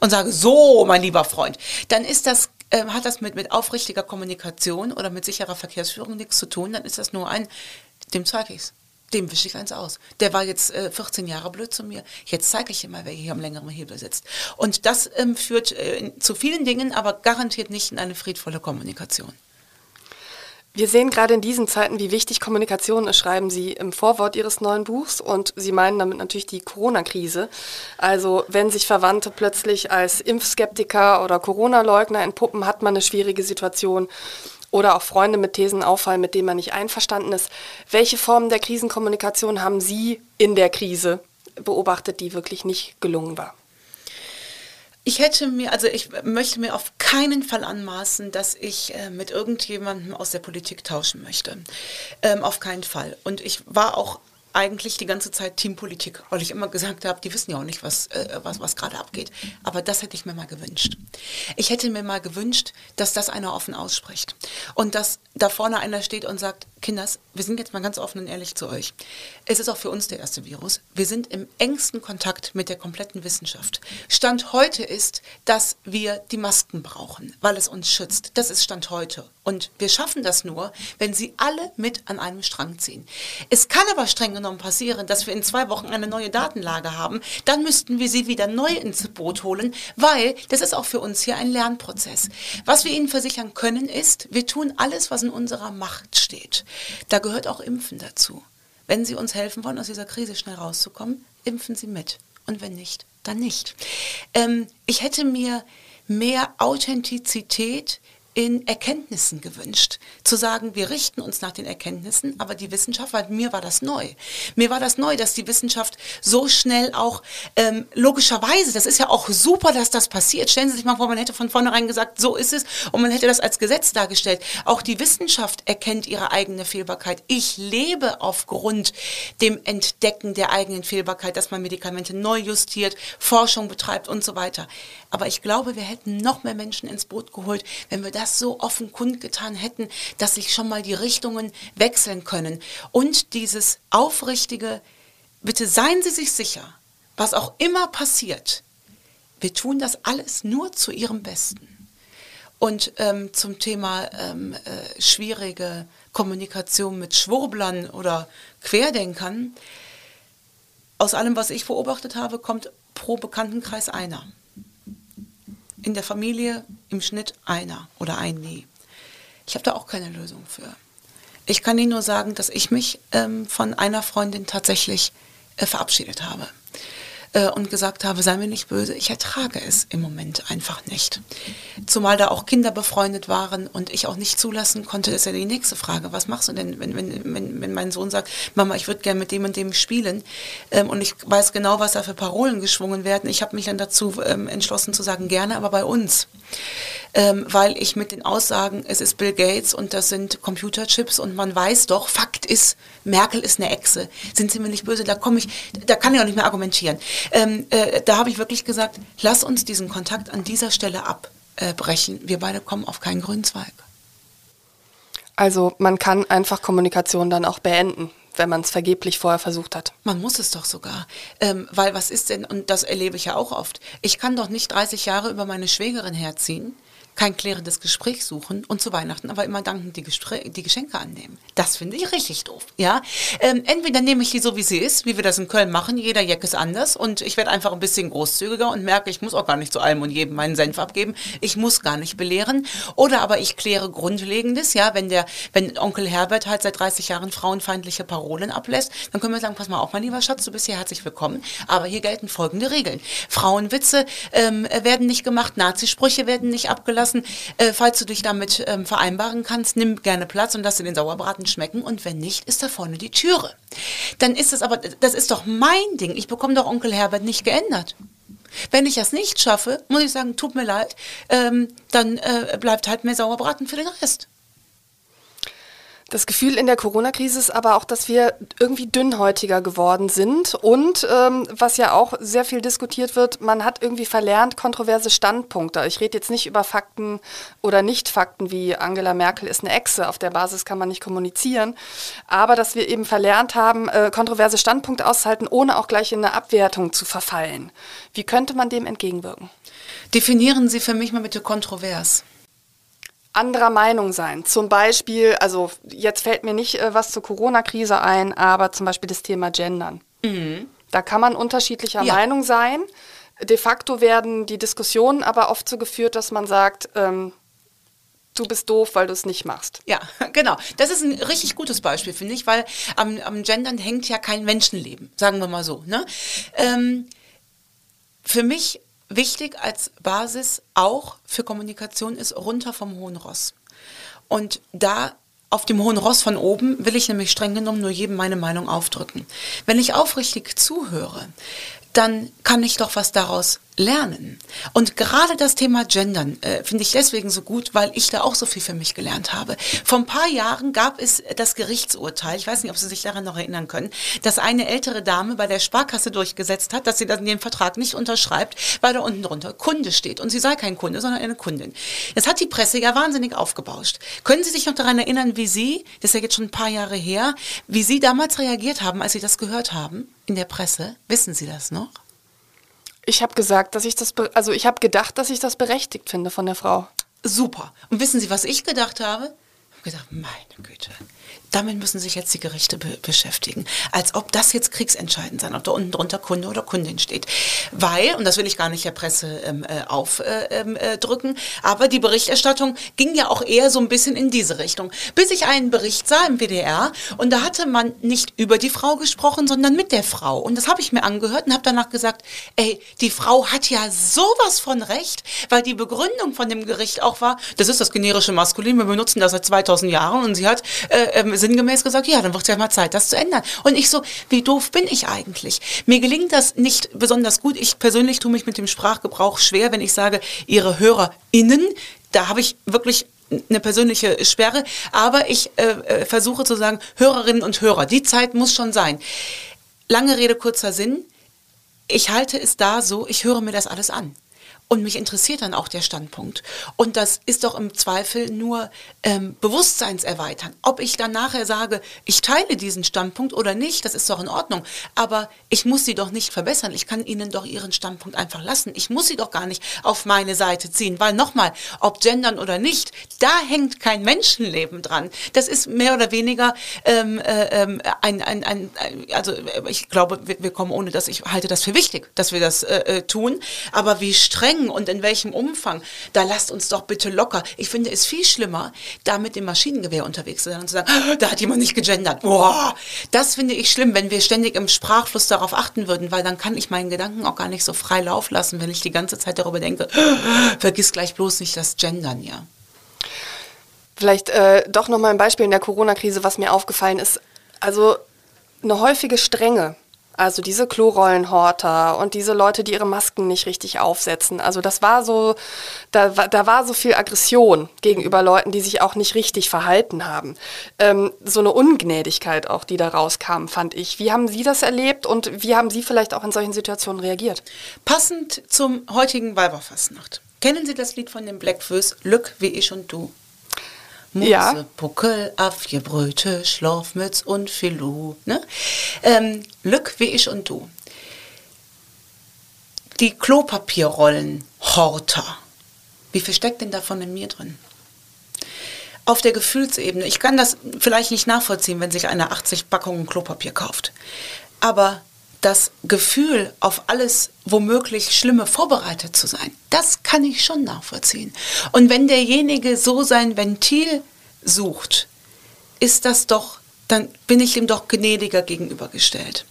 und sage, so, mein lieber Freund, dann ist das äh, hat das mit, mit aufrichtiger Kommunikation oder mit sicherer Verkehrsführung nichts zu tun, dann ist das nur ein, dem zeige ich's. dem wische ich eins aus. Der war jetzt äh, 14 Jahre blöd zu mir. Jetzt zeige ich ihm mal, wer hier am längeren Hebel sitzt. Und das ähm, führt äh, zu vielen Dingen, aber garantiert nicht in eine friedvolle Kommunikation. Wir sehen gerade in diesen Zeiten, wie wichtig Kommunikation ist, schreiben Sie im Vorwort Ihres neuen Buchs und Sie meinen damit natürlich die Corona-Krise. Also wenn sich Verwandte plötzlich als Impfskeptiker oder Corona-Leugner entpuppen, hat man eine schwierige Situation oder auch Freunde mit Thesen auffallen, mit denen man nicht einverstanden ist. Welche Formen der Krisenkommunikation haben Sie in der Krise beobachtet, die wirklich nicht gelungen war? Ich hätte mir, also ich möchte mir auf keinen Fall anmaßen, dass ich äh, mit irgendjemandem aus der Politik tauschen möchte. Ähm, auf keinen Fall. Und ich war auch eigentlich die ganze Zeit Teampolitik, weil ich immer gesagt habe, die wissen ja auch nicht, was, äh, was, was gerade abgeht. Aber das hätte ich mir mal gewünscht. Ich hätte mir mal gewünscht, dass das einer offen ausspricht. Und dass da vorne einer steht und sagt, Kinders, wir sind jetzt mal ganz offen und ehrlich zu euch. Es ist auch für uns der erste Virus. Wir sind im engsten Kontakt mit der kompletten Wissenschaft. Stand heute ist, dass wir die Masken brauchen, weil es uns schützt. Das ist Stand heute. Und wir schaffen das nur, wenn sie alle mit an einem Strang ziehen. Es kann aber streng genommen passieren, dass wir in zwei Wochen eine neue Datenlage haben. Dann müssten wir sie wieder neu ins Boot holen, weil das ist auch für uns hier ein Lernprozess. Was wir Ihnen versichern können, ist, wir tun alles, was in unserer Macht steht. Da gehört auch Impfen dazu. Wenn Sie uns helfen wollen, aus dieser Krise schnell rauszukommen, impfen Sie mit. Und wenn nicht, dann nicht. Ähm, ich hätte mir mehr Authentizität in Erkenntnissen gewünscht. Zu sagen, wir richten uns nach den Erkenntnissen, aber die Wissenschaft, weil mir war das neu. Mir war das neu, dass die Wissenschaft so schnell auch ähm, logischerweise, das ist ja auch super, dass das passiert. Stellen Sie sich mal vor, man hätte von vornherein gesagt, so ist es und man hätte das als Gesetz dargestellt. Auch die Wissenschaft erkennt ihre eigene Fehlbarkeit. Ich lebe aufgrund dem Entdecken der eigenen Fehlbarkeit, dass man Medikamente neu justiert, Forschung betreibt und so weiter. Aber ich glaube, wir hätten noch mehr Menschen ins Boot geholt, wenn wir das so offen kundgetan hätten, dass sich schon mal die Richtungen wechseln können. Und dieses aufrichtige, bitte seien Sie sich sicher, was auch immer passiert, wir tun das alles nur zu Ihrem Besten. Und ähm, zum Thema ähm, äh, schwierige Kommunikation mit Schwurblern oder Querdenkern, aus allem, was ich beobachtet habe, kommt pro Bekanntenkreis einer in der Familie im Schnitt einer oder ein Nie. Ich habe da auch keine Lösung für. Ich kann Ihnen nur sagen, dass ich mich ähm, von einer Freundin tatsächlich äh, verabschiedet habe äh, und gesagt habe, sei mir nicht böse, ich ertrage es im Moment einfach nicht. Zumal da auch Kinder befreundet waren und ich auch nicht zulassen konnte, das ist ja die nächste Frage, was machst du denn, wenn, wenn, wenn, wenn mein Sohn sagt, Mama, ich würde gerne mit dem und dem spielen ähm, und ich weiß genau, was da für Parolen geschwungen werden. Ich habe mich dann dazu ähm, entschlossen zu sagen, gerne, aber bei uns ähm, weil ich mit den Aussagen, es ist Bill Gates und das sind Computerchips und man weiß doch, Fakt ist, Merkel ist eine Echse. Sind Sie mir nicht böse? Da komme ich, da kann ich auch nicht mehr argumentieren. Ähm, äh, da habe ich wirklich gesagt, lass uns diesen Kontakt an dieser Stelle abbrechen. Wir beide kommen auf keinen grünen Zweig. Also man kann einfach Kommunikation dann auch beenden wenn man es vergeblich vorher versucht hat. Man muss es doch sogar. Ähm, weil was ist denn, und das erlebe ich ja auch oft, ich kann doch nicht 30 Jahre über meine Schwägerin herziehen kein klärendes Gespräch suchen und zu Weihnachten aber immer dankend die, die Geschenke annehmen. Das finde ich richtig doof. Ja? Ähm, entweder nehme ich die so, wie sie ist, wie wir das in Köln machen. Jeder Jack ist anders und ich werde einfach ein bisschen großzügiger und merke, ich muss auch gar nicht zu allem und jedem meinen Senf abgeben. Ich muss gar nicht belehren. Oder aber ich kläre Grundlegendes. Ja, wenn der, wenn Onkel Herbert halt seit 30 Jahren frauenfeindliche Parolen ablässt, dann können wir sagen, pass mal auf, mein lieber Schatz, du bist hier herzlich willkommen. Aber hier gelten folgende Regeln. Frauenwitze ähm, werden nicht gemacht, Nazisprüche werden nicht abgelassen lassen. Äh, falls du dich damit ähm, vereinbaren kannst, nimm gerne Platz und lass dir den Sauerbraten schmecken. Und wenn nicht, ist da vorne die Türe. Dann ist es aber, das ist doch mein Ding. Ich bekomme doch Onkel Herbert nicht geändert. Wenn ich das nicht schaffe, muss ich sagen, tut mir leid, ähm, dann äh, bleibt halt mehr Sauerbraten für den Rest. Das Gefühl in der Corona-Krise ist aber auch, dass wir irgendwie dünnhäutiger geworden sind und ähm, was ja auch sehr viel diskutiert wird, man hat irgendwie verlernt kontroverse Standpunkte. Ich rede jetzt nicht über Fakten oder Nicht-Fakten wie Angela Merkel ist eine Echse, auf der Basis kann man nicht kommunizieren, aber dass wir eben verlernt haben, äh, kontroverse Standpunkte auszuhalten, ohne auch gleich in eine Abwertung zu verfallen. Wie könnte man dem entgegenwirken? Definieren Sie für mich mal bitte kontrovers. Anderer Meinung sein. Zum Beispiel, also jetzt fällt mir nicht äh, was zur Corona-Krise ein, aber zum Beispiel das Thema Gendern. Mhm. Da kann man unterschiedlicher ja. Meinung sein. De facto werden die Diskussionen aber oft so geführt, dass man sagt, ähm, du bist doof, weil du es nicht machst. Ja, genau. Das ist ein richtig gutes Beispiel, finde ich, weil am, am Gendern hängt ja kein Menschenleben, sagen wir mal so. Ne? Ähm, für mich wichtig als Basis auch für Kommunikation ist runter vom hohen Ross. Und da auf dem hohen Ross von oben will ich nämlich streng genommen nur jedem meine Meinung aufdrücken. Wenn ich aufrichtig zuhöre, dann kann ich doch was daraus lernen. Und gerade das Thema Gendern äh, finde ich deswegen so gut, weil ich da auch so viel für mich gelernt habe. Vor ein paar Jahren gab es das Gerichtsurteil, ich weiß nicht, ob Sie sich daran noch erinnern können, dass eine ältere Dame bei der Sparkasse durchgesetzt hat, dass sie dann den Vertrag nicht unterschreibt, weil da unten drunter Kunde steht. Und sie sei kein Kunde, sondern eine Kundin. Das hat die Presse ja wahnsinnig aufgebauscht. Können Sie sich noch daran erinnern, wie Sie, das ist ja jetzt schon ein paar Jahre her, wie Sie damals reagiert haben, als Sie das gehört haben in der Presse? Wissen Sie das noch? Ich habe gesagt, dass ich das, also ich habe gedacht, dass ich das berechtigt finde von der Frau. Super. Und wissen Sie, was ich gedacht habe? Ich habe gedacht, meine Güte, damit müssen sich jetzt die Gerichte be beschäftigen. Als ob das jetzt kriegsentscheidend sein, ob da unten drunter Kunde oder Kundin steht. Weil, und das will ich gar nicht der Presse ähm, äh, aufdrücken, äh, äh, aber die Berichterstattung ging ja auch eher so ein bisschen in diese Richtung. Bis ich einen Bericht sah im WDR und da hatte man nicht über die Frau gesprochen, sondern mit der Frau. Und das habe ich mir angehört und habe danach gesagt, ey, die Frau hat ja sowas von Recht, weil die Begründung von dem Gericht auch war, das ist das generische Maskulin, wir benutzen das seit 2000 Jahren und sie hat äh, ähm, sinngemäß gesagt, ja, dann wird ja mal Zeit, das zu ändern. Und ich so, wie doof bin ich eigentlich? Mir gelingt das nicht besonders gut. Ich persönlich tue mich mit dem Sprachgebrauch schwer, wenn ich sage, ihre HörerInnen, da habe ich wirklich eine persönliche Sperre, aber ich äh, äh, versuche zu sagen, Hörerinnen und Hörer, die Zeit muss schon sein. Lange Rede, kurzer Sinn. Ich halte es da so, ich höre mir das alles an. Und mich interessiert dann auch der Standpunkt. Und das ist doch im Zweifel nur ähm, Bewusstseinserweitern. Ob ich dann nachher sage, ich teile diesen Standpunkt oder nicht, das ist doch in Ordnung. Aber ich muss sie doch nicht verbessern. Ich kann ihnen doch ihren Standpunkt einfach lassen. Ich muss sie doch gar nicht auf meine Seite ziehen. Weil nochmal, ob gendern oder nicht, da hängt kein Menschenleben dran. Das ist mehr oder weniger ähm, äh, ähm, ein, ein, ein, also ich glaube, wir, wir, kommen ohne das, ich halte das für wichtig, dass wir das äh, äh tun. Aber wie streng streng und in welchem Umfang, da lasst uns doch bitte locker. Ich finde es viel schlimmer, da mit dem Maschinengewehr unterwegs zu sein und zu sagen, ah, da hat jemand nicht gegendert. Boah, das finde ich schlimm, wenn wir ständig im Sprachfluss darauf achten würden, weil dann kann ich meinen Gedanken auch gar nicht so frei Lauf lassen, wenn ich die ganze Zeit darüber denke, ah, vergiss gleich bloß nicht das Gendern, ja. Vielleicht äh, doch nochmal ein Beispiel in der Corona-Krise, was mir aufgefallen ist. Also eine häufige Strenge also diese Klorollenhorter und diese Leute, die ihre Masken nicht richtig aufsetzen. Also das war so, da, da war so viel Aggression gegenüber Leuten, die sich auch nicht richtig verhalten haben. Ähm, so eine Ungnädigkeit auch, die da rauskam, fand ich. Wie haben Sie das erlebt und wie haben Sie vielleicht auch in solchen Situationen reagiert? Passend zum heutigen Weiberfastnacht. Kennen Sie das Lied von den Blackfoes, Lück wie ich und du? Muse, ja. Puckel, Affjebröte, Schlafmütz und Filou. Ne? Ähm, Lück wie ich und du. Die Klopapierrollen, Horter. Wie viel steckt denn davon in mir drin? Auf der Gefühlsebene. Ich kann das vielleicht nicht nachvollziehen, wenn sich einer 80 Packungen Klopapier kauft. Aber das Gefühl, auf alles womöglich Schlimme vorbereitet zu sein, das kann ich schon nachvollziehen. Und wenn derjenige so sein Ventil sucht, ist das doch, dann bin ich ihm doch gnädiger gegenübergestellt.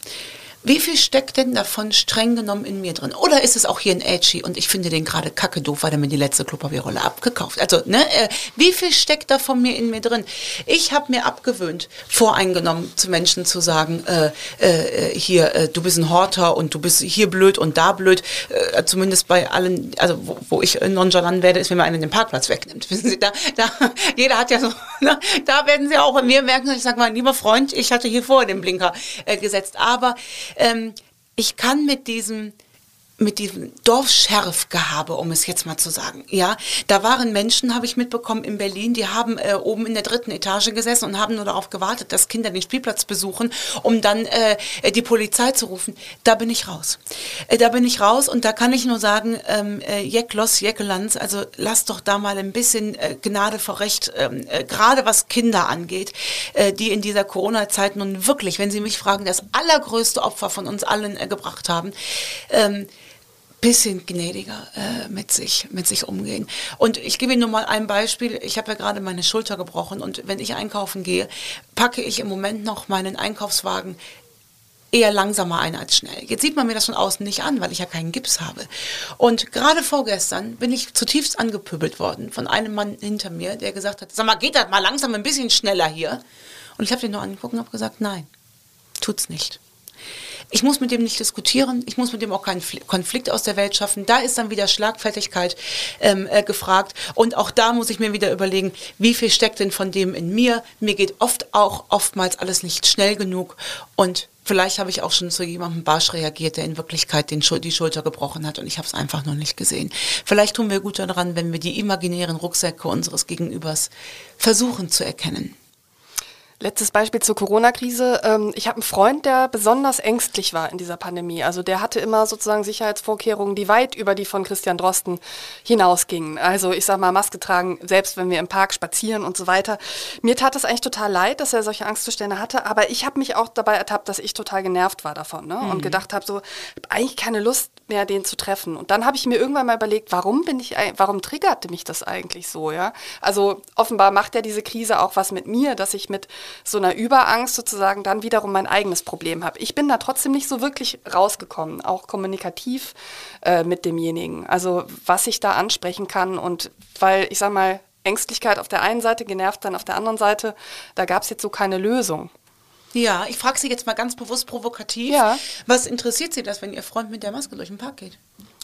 Wie viel steckt denn davon streng genommen in mir drin? Oder ist es auch hier ein Edgy und ich finde den gerade kacke doof, weil er mir die letzte Klopapierrolle abgekauft Also, ne, äh, wie viel steckt da von mir in mir drin? Ich habe mir abgewöhnt, voreingenommen zu Menschen zu sagen, äh, äh, hier, äh, du bist ein Horter und du bist hier blöd und da blöd. Äh, zumindest bei allen, also wo, wo ich nonchalant werde, ist, wenn mir einer den Parkplatz wegnimmt. Wissen Sie, da, da, jeder hat ja so, ne, da werden Sie auch bei mir merken, ich sage mal, lieber Freund, ich hatte hier vorher den Blinker äh, gesetzt. Aber ähm, ich kann mit diesem mit diesem Dorfschärfgehabe, um es jetzt mal zu sagen. Ja, da waren Menschen, habe ich mitbekommen, in Berlin, die haben äh, oben in der dritten Etage gesessen und haben nur darauf gewartet, dass Kinder den Spielplatz besuchen, um dann äh, die Polizei zu rufen. Da bin ich raus. Äh, da bin ich raus und da kann ich nur sagen, ähm, äh, Jeklos, Jekkelands, also lasst doch da mal ein bisschen äh, Gnade vor Recht, ähm, äh, gerade was Kinder angeht, die in dieser Corona-Zeit nun wirklich, wenn Sie mich fragen, das allergrößte Opfer von uns allen gebracht haben. Ähm, bisschen gnädiger äh, mit sich mit sich umgehen. Und ich gebe Ihnen nur mal ein Beispiel. Ich habe ja gerade meine Schulter gebrochen und wenn ich einkaufen gehe, packe ich im Moment noch meinen Einkaufswagen eher langsamer ein als schnell. Jetzt sieht man mir das von außen nicht an, weil ich ja keinen Gips habe. Und gerade vorgestern bin ich zutiefst angepöbelt worden von einem Mann hinter mir, der gesagt hat, sag mal, geht das mal langsam ein bisschen schneller hier? Und ich habe den nur angeguckt und habe gesagt, nein, tut's nicht. Ich muss mit dem nicht diskutieren, ich muss mit dem auch keinen Konflikt aus der Welt schaffen. Da ist dann wieder Schlagfertigkeit ähm, äh, gefragt. Und auch da muss ich mir wieder überlegen, wie viel steckt denn von dem in mir? Mir geht oft auch oftmals alles nicht schnell genug. Und vielleicht habe ich auch schon zu jemandem barsch reagiert, der in Wirklichkeit den Schul die Schulter gebrochen hat und ich habe es einfach noch nicht gesehen. Vielleicht tun wir gut daran, wenn wir die imaginären Rucksäcke unseres Gegenübers versuchen zu erkennen. Letztes Beispiel zur Corona-Krise. Ähm, ich habe einen Freund, der besonders ängstlich war in dieser Pandemie. Also der hatte immer sozusagen Sicherheitsvorkehrungen, die weit über die von Christian Drosten hinausgingen. Also ich sage mal, Maske tragen, selbst wenn wir im Park spazieren und so weiter. Mir tat es eigentlich total leid, dass er solche Angstzustände hatte, aber ich habe mich auch dabei ertappt, dass ich total genervt war davon ne? und mhm. gedacht habe, so, eigentlich keine Lust mehr, den zu treffen. Und dann habe ich mir irgendwann mal überlegt, warum bin ich, warum triggerte mich das eigentlich so, ja? Also offenbar macht ja diese Krise auch was mit mir, dass ich mit so einer Überangst sozusagen dann wiederum mein eigenes Problem habe. Ich bin da trotzdem nicht so wirklich rausgekommen, auch kommunikativ äh, mit demjenigen. Also was ich da ansprechen kann und weil ich sage mal, Ängstlichkeit auf der einen Seite, genervt dann auf der anderen Seite, da gab es jetzt so keine Lösung. Ja, ich frage Sie jetzt mal ganz bewusst provokativ. Ja. Was interessiert Sie das, wenn Ihr Freund mit der Maske durch den Park geht?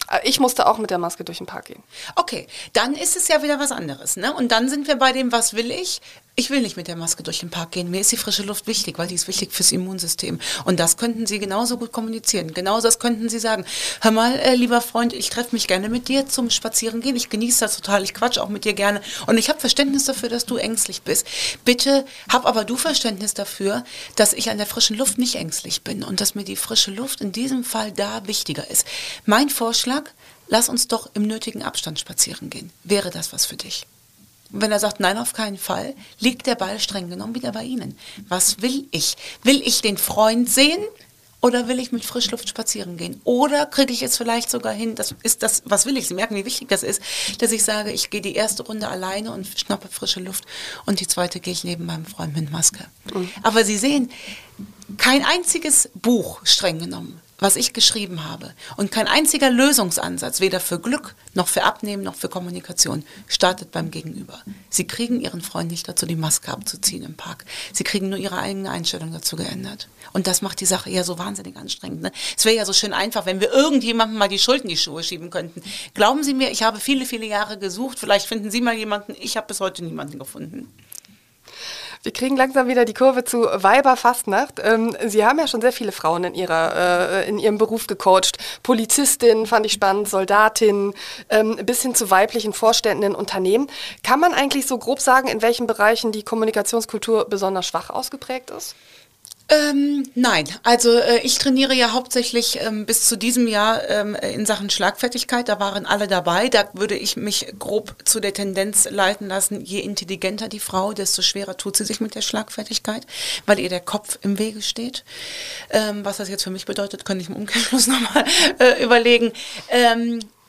Äh, ich musste auch mit der Maske durch den Park gehen. Okay, dann ist es ja wieder was anderes. Ne? Und dann sind wir bei dem, was will ich? Ich will nicht mit der Maske durch den Park gehen. Mir ist die frische Luft wichtig, weil die ist wichtig fürs Immunsystem. Und das könnten Sie genauso gut kommunizieren. Genauso das könnten Sie sagen. Hör mal, äh, lieber Freund, ich treffe mich gerne mit dir zum Spazierengehen. Ich genieße das total. Ich quatsch auch mit dir gerne. Und ich habe Verständnis dafür, dass du ängstlich bist. Bitte hab aber du Verständnis dafür, dass ich an der frischen Luft nicht ängstlich bin und dass mir die frische Luft in diesem Fall da wichtiger ist. Mein Vorschlag, lass uns doch im nötigen Abstand spazieren gehen. Wäre das was für dich? Wenn er sagt, nein, auf keinen Fall, liegt der Ball streng genommen wieder bei Ihnen. Was will ich? Will ich den Freund sehen? Oder will ich mit Frischluft spazieren gehen? Oder kriege ich es vielleicht sogar hin, das ist das, was will ich? Sie merken, wie wichtig das ist, dass ich sage, ich gehe die erste Runde alleine und schnappe frische Luft und die zweite gehe ich neben meinem Freund mit Maske. Mhm. Aber Sie sehen, kein einziges Buch, streng genommen, was ich geschrieben habe und kein einziger Lösungsansatz, weder für Glück noch für Abnehmen noch für Kommunikation, startet beim Gegenüber. Sie kriegen ihren Freund nicht dazu, die Maske abzuziehen im Park. Sie kriegen nur ihre eigene Einstellung dazu geändert. Und das macht die Sache ja so wahnsinnig anstrengend. Ne? Es wäre ja so schön einfach, wenn wir irgendjemandem mal die Schuld in die Schuhe schieben könnten. Glauben Sie mir, ich habe viele, viele Jahre gesucht. Vielleicht finden Sie mal jemanden. Ich habe bis heute niemanden gefunden. Wir kriegen langsam wieder die Kurve zu Weiberfastnacht. Ähm, Sie haben ja schon sehr viele Frauen in, ihrer, äh, in Ihrem Beruf gecoacht. Polizistin fand ich spannend, Soldatin, ähm, bis hin zu weiblichen Vorständen in Unternehmen. Kann man eigentlich so grob sagen, in welchen Bereichen die Kommunikationskultur besonders schwach ausgeprägt ist? Ähm, nein, also äh, ich trainiere ja hauptsächlich ähm, bis zu diesem Jahr ähm, in Sachen Schlagfertigkeit. Da waren alle dabei. Da würde ich mich grob zu der Tendenz leiten lassen, je intelligenter die Frau, desto schwerer tut sie sich mit der Schlagfertigkeit, weil ihr der Kopf im Wege steht. Ähm, was das jetzt für mich bedeutet, könnte ich im Umkehrschluss nochmal äh, überlegen.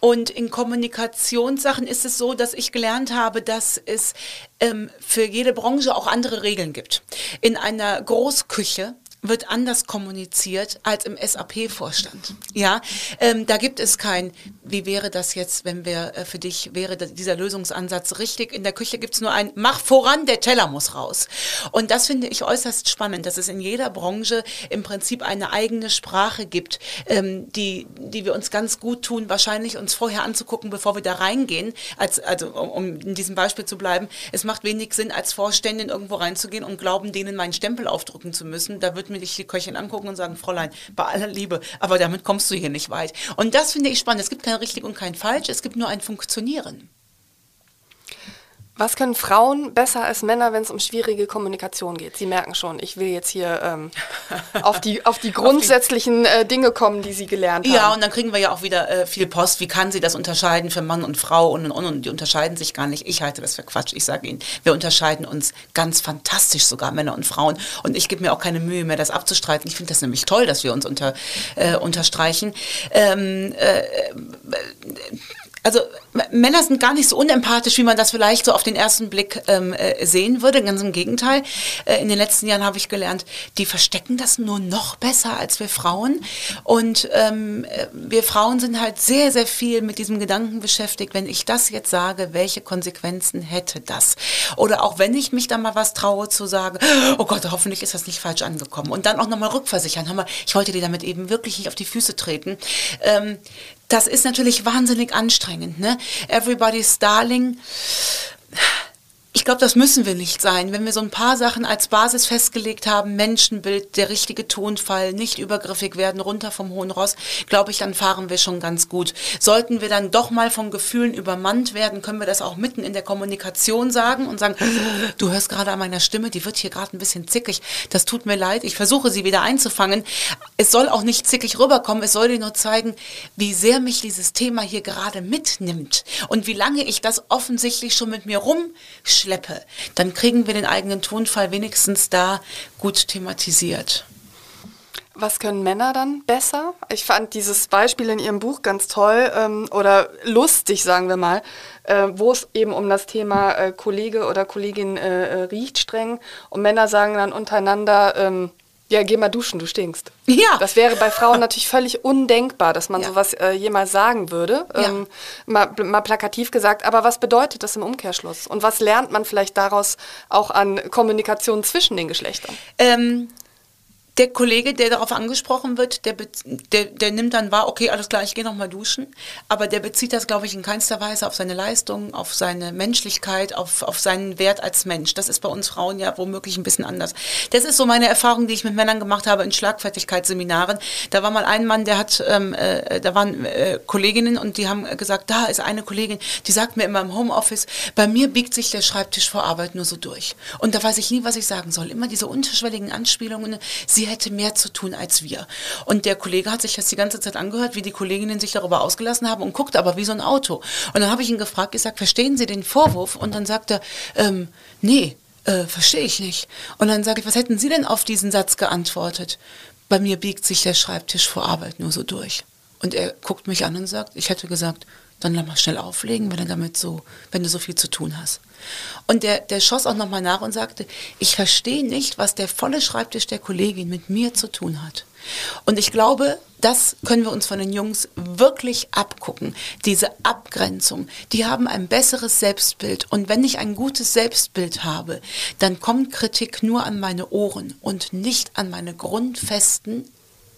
Und in Kommunikationssachen ist es so, dass ich gelernt habe, dass es ähm, für jede Branche auch andere Regeln gibt. In einer Großküche wird anders kommuniziert als im SAP-Vorstand. Ja, ähm, da gibt es kein, wie wäre das jetzt, wenn wir äh, für dich wäre dieser Lösungsansatz richtig? In der Küche gibt es nur ein, mach voran, der Teller muss raus. Und das finde ich äußerst spannend, dass es in jeder Branche im Prinzip eine eigene Sprache gibt, ähm, die, die wir uns ganz gut tun, wahrscheinlich uns vorher anzugucken, bevor wir da reingehen. Als, also um in diesem Beispiel zu bleiben, es macht wenig Sinn, als Vorständin irgendwo reinzugehen und glauben, denen meinen Stempel aufdrücken zu müssen. Da wird mir die Köchin angucken und sagen, Fräulein, bei aller Liebe, aber damit kommst du hier nicht weit. Und das finde ich spannend. Es gibt kein richtig und kein falsch, es gibt nur ein Funktionieren. Was können Frauen besser als Männer, wenn es um schwierige Kommunikation geht? Sie merken schon, ich will jetzt hier ähm, auf, die, auf die grundsätzlichen äh, Dinge kommen, die Sie gelernt haben. Ja, und dann kriegen wir ja auch wieder äh, viel Post. Wie kann sie das unterscheiden für Mann und Frau? Und, und, und die unterscheiden sich gar nicht. Ich halte das für Quatsch. Ich sage Ihnen, wir unterscheiden uns ganz fantastisch sogar, Männer und Frauen. Und ich gebe mir auch keine Mühe mehr, das abzustreiten. Ich finde das nämlich toll, dass wir uns unter, äh, unterstreichen. Ähm, äh, also Männer sind gar nicht so unempathisch, wie man das vielleicht so auf den ersten Blick ähm, äh, sehen würde. Ganz im Gegenteil. Äh, in den letzten Jahren habe ich gelernt, die verstecken das nur noch besser als wir Frauen. Und ähm, äh, wir Frauen sind halt sehr, sehr viel mit diesem Gedanken beschäftigt, wenn ich das jetzt sage, welche Konsequenzen hätte das? Oder auch wenn ich mich da mal was traue zu sagen, oh Gott, hoffentlich ist das nicht falsch angekommen. Und dann auch nochmal rückversichern. Mal, ich wollte dir damit eben wirklich nicht auf die Füße treten. Ähm, das ist natürlich wahnsinnig anstrengend. Ne? Everybody's Darling ich glaube, das müssen wir nicht sein. Wenn wir so ein paar Sachen als Basis festgelegt haben, Menschenbild, der richtige Tonfall, nicht übergriffig werden, runter vom hohen Ross, glaube ich, dann fahren wir schon ganz gut. Sollten wir dann doch mal von Gefühlen übermannt werden, können wir das auch mitten in der Kommunikation sagen und sagen, du hörst gerade an meiner Stimme, die wird hier gerade ein bisschen zickig. Das tut mir leid. Ich versuche sie wieder einzufangen. Es soll auch nicht zickig rüberkommen. Es soll dir nur zeigen, wie sehr mich dieses Thema hier gerade mitnimmt und wie lange ich das offensichtlich schon mit mir rum schleppe, dann kriegen wir den eigenen Tonfall wenigstens da gut thematisiert. Was können Männer dann besser? Ich fand dieses Beispiel in Ihrem Buch ganz toll ähm, oder lustig, sagen wir mal, äh, wo es eben um das Thema äh, Kollege oder Kollegin äh, äh riecht streng und Männer sagen dann untereinander, ähm, ja, geh mal duschen, du stinkst. Ja. Das wäre bei Frauen natürlich völlig undenkbar, dass man ja. sowas äh, jemals sagen würde. Ja. Ähm, mal, mal, plakativ gesagt. Aber was bedeutet das im Umkehrschluss? Und was lernt man vielleicht daraus auch an Kommunikation zwischen den Geschlechtern? Ähm, der Kollege, der darauf angesprochen wird, der, der, der nimmt dann wahr, okay, alles klar, ich gehe nochmal duschen. Aber der bezieht das, glaube ich, in keinster Weise auf seine Leistung, auf seine Menschlichkeit, auf, auf seinen Wert als Mensch. Das ist bei uns Frauen ja womöglich ein bisschen anders. Das ist so meine Erfahrung, die ich mit Männern gemacht habe in Schlagfertigkeitsseminaren. Da war mal ein Mann, der hat, ähm, äh, da waren äh, Kolleginnen und die haben gesagt, da ist eine Kollegin, die sagt mir immer im Homeoffice, bei mir biegt sich der Schreibtisch vor Arbeit nur so durch. Und da weiß ich nie, was ich sagen soll. Immer diese unterschwelligen Anspielungen. Sie sie hätte mehr zu tun als wir. Und der Kollege hat sich das die ganze Zeit angehört, wie die Kolleginnen sich darüber ausgelassen haben und guckt aber wie so ein Auto. Und dann habe ich ihn gefragt, gesagt, verstehen Sie den Vorwurf? Und dann sagt er, ähm, nee, äh, verstehe ich nicht. Und dann sage ich, was hätten Sie denn auf diesen Satz geantwortet? Bei mir biegt sich der Schreibtisch vor Arbeit nur so durch. Und er guckt mich an und sagt, ich hätte gesagt, dann lass mal schnell auflegen, wenn du damit so, wenn du so viel zu tun hast. Und der, der schoss auch nochmal nach und sagte, ich verstehe nicht, was der volle Schreibtisch der Kollegin mit mir zu tun hat. Und ich glaube, das können wir uns von den Jungs wirklich abgucken. Diese Abgrenzung, die haben ein besseres Selbstbild. Und wenn ich ein gutes Selbstbild habe, dann kommt Kritik nur an meine Ohren und nicht an meine grundfesten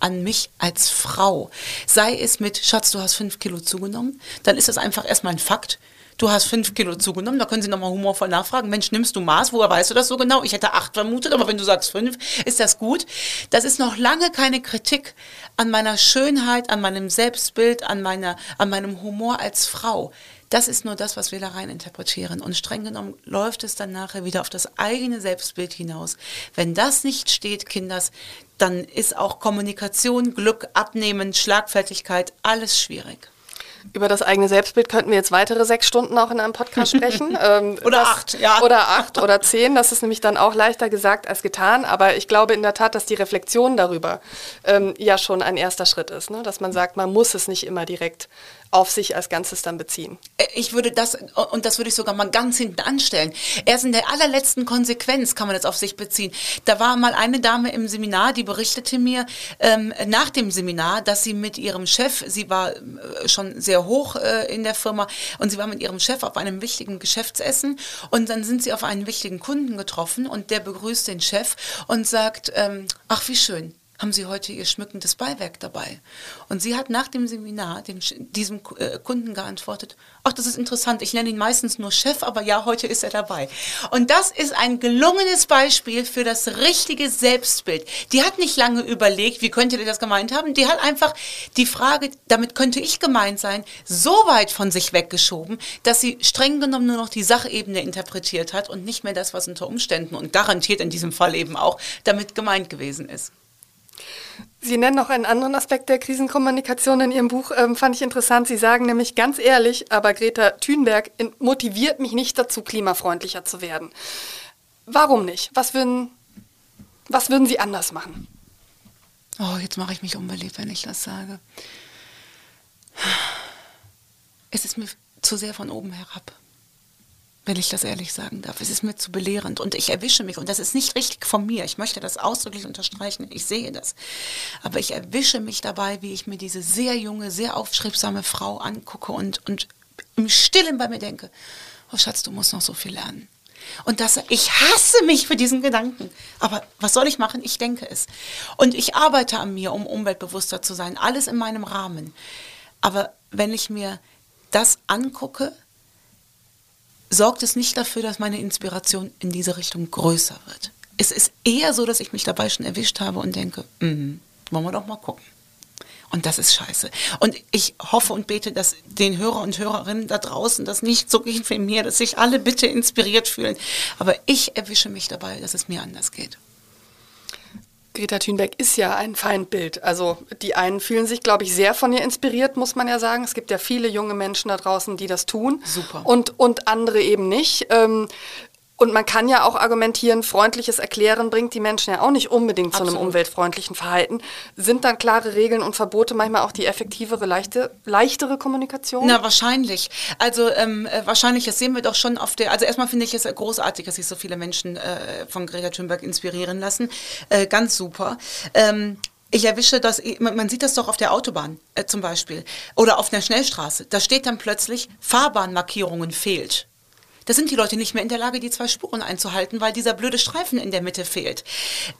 an mich als Frau. Sei es mit, Schatz, du hast fünf Kilo zugenommen, dann ist das einfach erstmal ein Fakt. Du hast fünf Kilo zugenommen, da können Sie nochmal humorvoll nachfragen. Mensch, nimmst du Maß? Woher weißt du das so genau? Ich hätte acht vermutet, aber wenn du sagst fünf, ist das gut. Das ist noch lange keine Kritik an meiner Schönheit, an meinem Selbstbild, an, meiner, an meinem Humor als Frau. Das ist nur das, was wir da rein interpretieren. Und streng genommen läuft es dann nachher wieder auf das eigene Selbstbild hinaus. Wenn das nicht steht, Kinders, dann ist auch Kommunikation, Glück, Abnehmen, Schlagfertigkeit alles schwierig. Über das eigene Selbstbild könnten wir jetzt weitere sechs Stunden auch in einem Podcast sprechen. Ähm, oder das, acht, ja. Oder acht oder zehn. Das ist nämlich dann auch leichter gesagt als getan. Aber ich glaube in der Tat, dass die Reflexion darüber ähm, ja schon ein erster Schritt ist. Ne? Dass man sagt, man muss es nicht immer direkt auf sich als Ganzes dann beziehen. Äh, ich würde das, und das würde ich sogar mal ganz hinten anstellen. Erst in der allerletzten Konsequenz kann man das auf sich beziehen. Da war mal eine Dame im Seminar, die berichtete mir ähm, nach dem Seminar, dass sie mit ihrem Chef, sie war äh, schon sehr hoch äh, in der Firma, und sie war mit ihrem Chef auf einem wichtigen Geschäftsessen und dann sind sie auf einen wichtigen Kunden getroffen und der begrüßt den Chef und sagt, ähm, ach wie schön, haben Sie heute Ihr schmückendes Beiwerk dabei? Und sie hat nach dem Seminar dem, diesem äh, Kunden geantwortet, ach, das ist interessant, ich nenne ihn meistens nur Chef, aber ja, heute ist er dabei. Und das ist ein gelungenes Beispiel für das richtige Selbstbild. Die hat nicht lange überlegt, wie könnte der das gemeint haben, die hat einfach die Frage, damit könnte ich gemeint sein, so weit von sich weggeschoben, dass sie streng genommen nur noch die Sachebene interpretiert hat und nicht mehr das, was unter Umständen und garantiert in diesem Fall eben auch damit gemeint gewesen ist. Sie nennen noch einen anderen Aspekt der Krisenkommunikation in Ihrem Buch, ähm, fand ich interessant. Sie sagen nämlich ganz ehrlich, aber Greta Thunberg motiviert mich nicht dazu, klimafreundlicher zu werden. Warum nicht? Was würden, was würden Sie anders machen? Oh, jetzt mache ich mich unbeliebt, wenn ich das sage. Es ist mir zu sehr von oben herab wenn ich das ehrlich sagen darf. Es ist mir zu belehrend und ich erwische mich, und das ist nicht richtig von mir, ich möchte das ausdrücklich unterstreichen, ich sehe das, aber ich erwische mich dabei, wie ich mir diese sehr junge, sehr aufstrebsame Frau angucke und, und im Stillen bei mir denke, oh Schatz, du musst noch so viel lernen. Und das, ich hasse mich für diesen Gedanken. Aber was soll ich machen? Ich denke es. Und ich arbeite an mir, um umweltbewusster zu sein. Alles in meinem Rahmen. Aber wenn ich mir das angucke, sorgt es nicht dafür, dass meine Inspiration in diese Richtung größer wird. Es ist eher so, dass ich mich dabei schon erwischt habe und denke, mm, wollen wir doch mal gucken. Und das ist scheiße. Und ich hoffe und bete, dass den Hörer und Hörerinnen da draußen das nicht so geht wie mir, dass sich alle bitte inspiriert fühlen. Aber ich erwische mich dabei, dass es mir anders geht. Greta Thunberg ist ja ein Feindbild. Also die einen fühlen sich, glaube ich, sehr von ihr inspiriert, muss man ja sagen. Es gibt ja viele junge Menschen da draußen, die das tun. Super. Und, und andere eben nicht. Ähm, und man kann ja auch argumentieren, freundliches Erklären bringt die Menschen ja auch nicht unbedingt Absolut. zu einem umweltfreundlichen Verhalten. Sind dann klare Regeln und Verbote manchmal auch die effektivere, leichte, leichtere Kommunikation? Na, wahrscheinlich. Also ähm, äh, wahrscheinlich, das sehen wir doch schon auf der, also erstmal finde ich es großartig, dass sich so viele Menschen äh, von Greta Thunberg inspirieren lassen. Äh, ganz super. Ähm, ich erwische das, man sieht das doch auf der Autobahn äh, zum Beispiel oder auf einer Schnellstraße. Da steht dann plötzlich, Fahrbahnmarkierungen fehlt. Da sind die Leute nicht mehr in der Lage, die zwei Spuren einzuhalten, weil dieser blöde Streifen in der Mitte fehlt.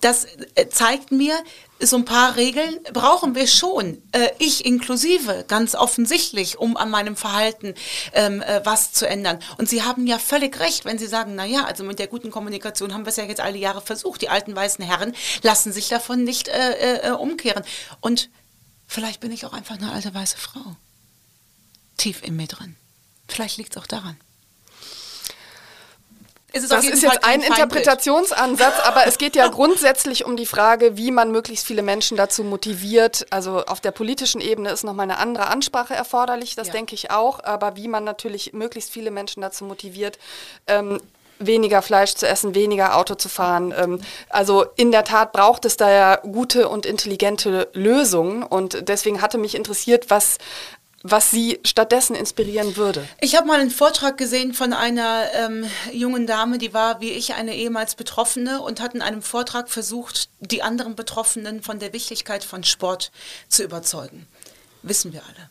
Das äh, zeigt mir, so ein paar Regeln brauchen wir schon. Äh, ich inklusive, ganz offensichtlich, um an meinem Verhalten ähm, äh, was zu ändern. Und Sie haben ja völlig recht, wenn Sie sagen, na ja, also mit der guten Kommunikation haben wir es ja jetzt alle Jahre versucht. Die alten weißen Herren lassen sich davon nicht äh, äh, umkehren. Und vielleicht bin ich auch einfach eine alte weiße Frau. Tief in mir drin. Vielleicht liegt es auch daran ist das ist jetzt ein Interpretationsansatz, aber es geht ja grundsätzlich um die Frage, wie man möglichst viele Menschen dazu motiviert. Also auf der politischen Ebene ist nochmal eine andere Ansprache erforderlich, das ja. denke ich auch, aber wie man natürlich möglichst viele Menschen dazu motiviert, ähm, weniger Fleisch zu essen, weniger Auto zu fahren. Ähm, also in der Tat braucht es da ja gute und intelligente Lösungen. Und deswegen hatte mich interessiert, was was Sie stattdessen inspirieren würde? Ich habe mal einen Vortrag gesehen von einer ähm, jungen Dame, die war wie ich eine ehemals Betroffene und hat in einem Vortrag versucht, die anderen Betroffenen von der Wichtigkeit von Sport zu überzeugen. Wissen wir alle.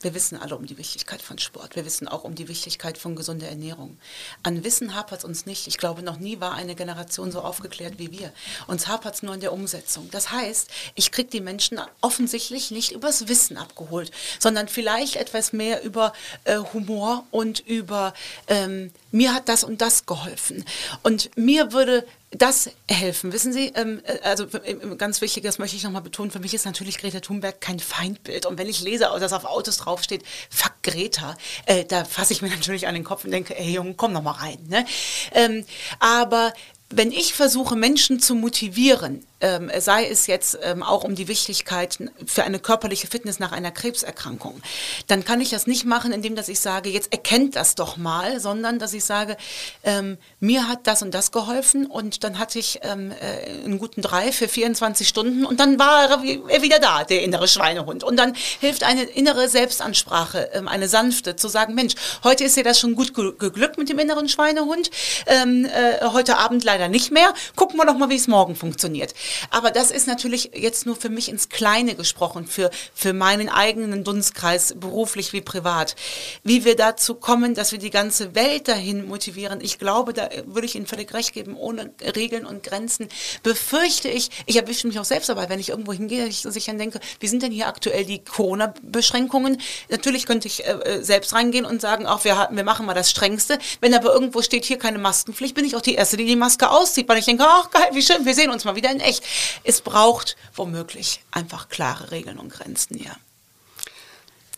Wir wissen alle um die Wichtigkeit von Sport. Wir wissen auch um die Wichtigkeit von gesunder Ernährung. An Wissen hapert es uns nicht. Ich glaube, noch nie war eine Generation so aufgeklärt wie wir. Uns hapert es nur in der Umsetzung. Das heißt, ich kriege die Menschen offensichtlich nicht übers Wissen abgeholt, sondern vielleicht etwas mehr über äh, Humor und über ähm, mir hat das und das geholfen. Und mir würde das helfen. Wissen Sie, ähm, äh, also äh, ganz wichtig, das möchte ich nochmal betonen, für mich ist natürlich Greta Thunberg kein Feindbild. Und wenn ich lese, dass auf Autos draufsteht, fuck Greta, äh, da fasse ich mir natürlich an den Kopf und denke, ey Junge, komm noch mal rein. Ne? Ähm, aber wenn ich versuche, Menschen zu motivieren, ähm, sei es jetzt ähm, auch um die Wichtigkeit für eine körperliche Fitness nach einer Krebserkrankung, dann kann ich das nicht machen, indem dass ich sage, jetzt erkennt das doch mal, sondern dass ich sage, ähm, mir hat das und das geholfen und dann hatte ich ähm, äh, einen guten Drei für 24 Stunden und dann war er wieder da, der innere Schweinehund. Und dann hilft eine innere Selbstansprache, ähm, eine sanfte, zu sagen, Mensch, heute ist dir das schon gut geglückt mit dem inneren Schweinehund, ähm, äh, heute Abend leider nicht mehr, gucken wir doch mal, wie es morgen funktioniert. Aber das ist natürlich jetzt nur für mich ins Kleine gesprochen, für, für meinen eigenen Dunstkreis, beruflich wie privat. Wie wir dazu kommen, dass wir die ganze Welt dahin motivieren, ich glaube, da würde ich Ihnen völlig recht geben, ohne Regeln und Grenzen, befürchte ich, ich erwische mich auch selbst dabei, wenn ich irgendwo hingehe, ich sich dann denke, wie sind denn hier aktuell die Corona-Beschränkungen? Natürlich könnte ich äh, äh selbst reingehen und sagen, auch wir, wir machen mal das Strengste. Wenn aber irgendwo steht, hier keine Maskenpflicht, bin ich auch die Erste, die die Maske auszieht, weil ich denke, ach geil, wie schön, wir sehen uns mal wieder in echt. Es braucht womöglich einfach klare Regeln und Grenzen, ja.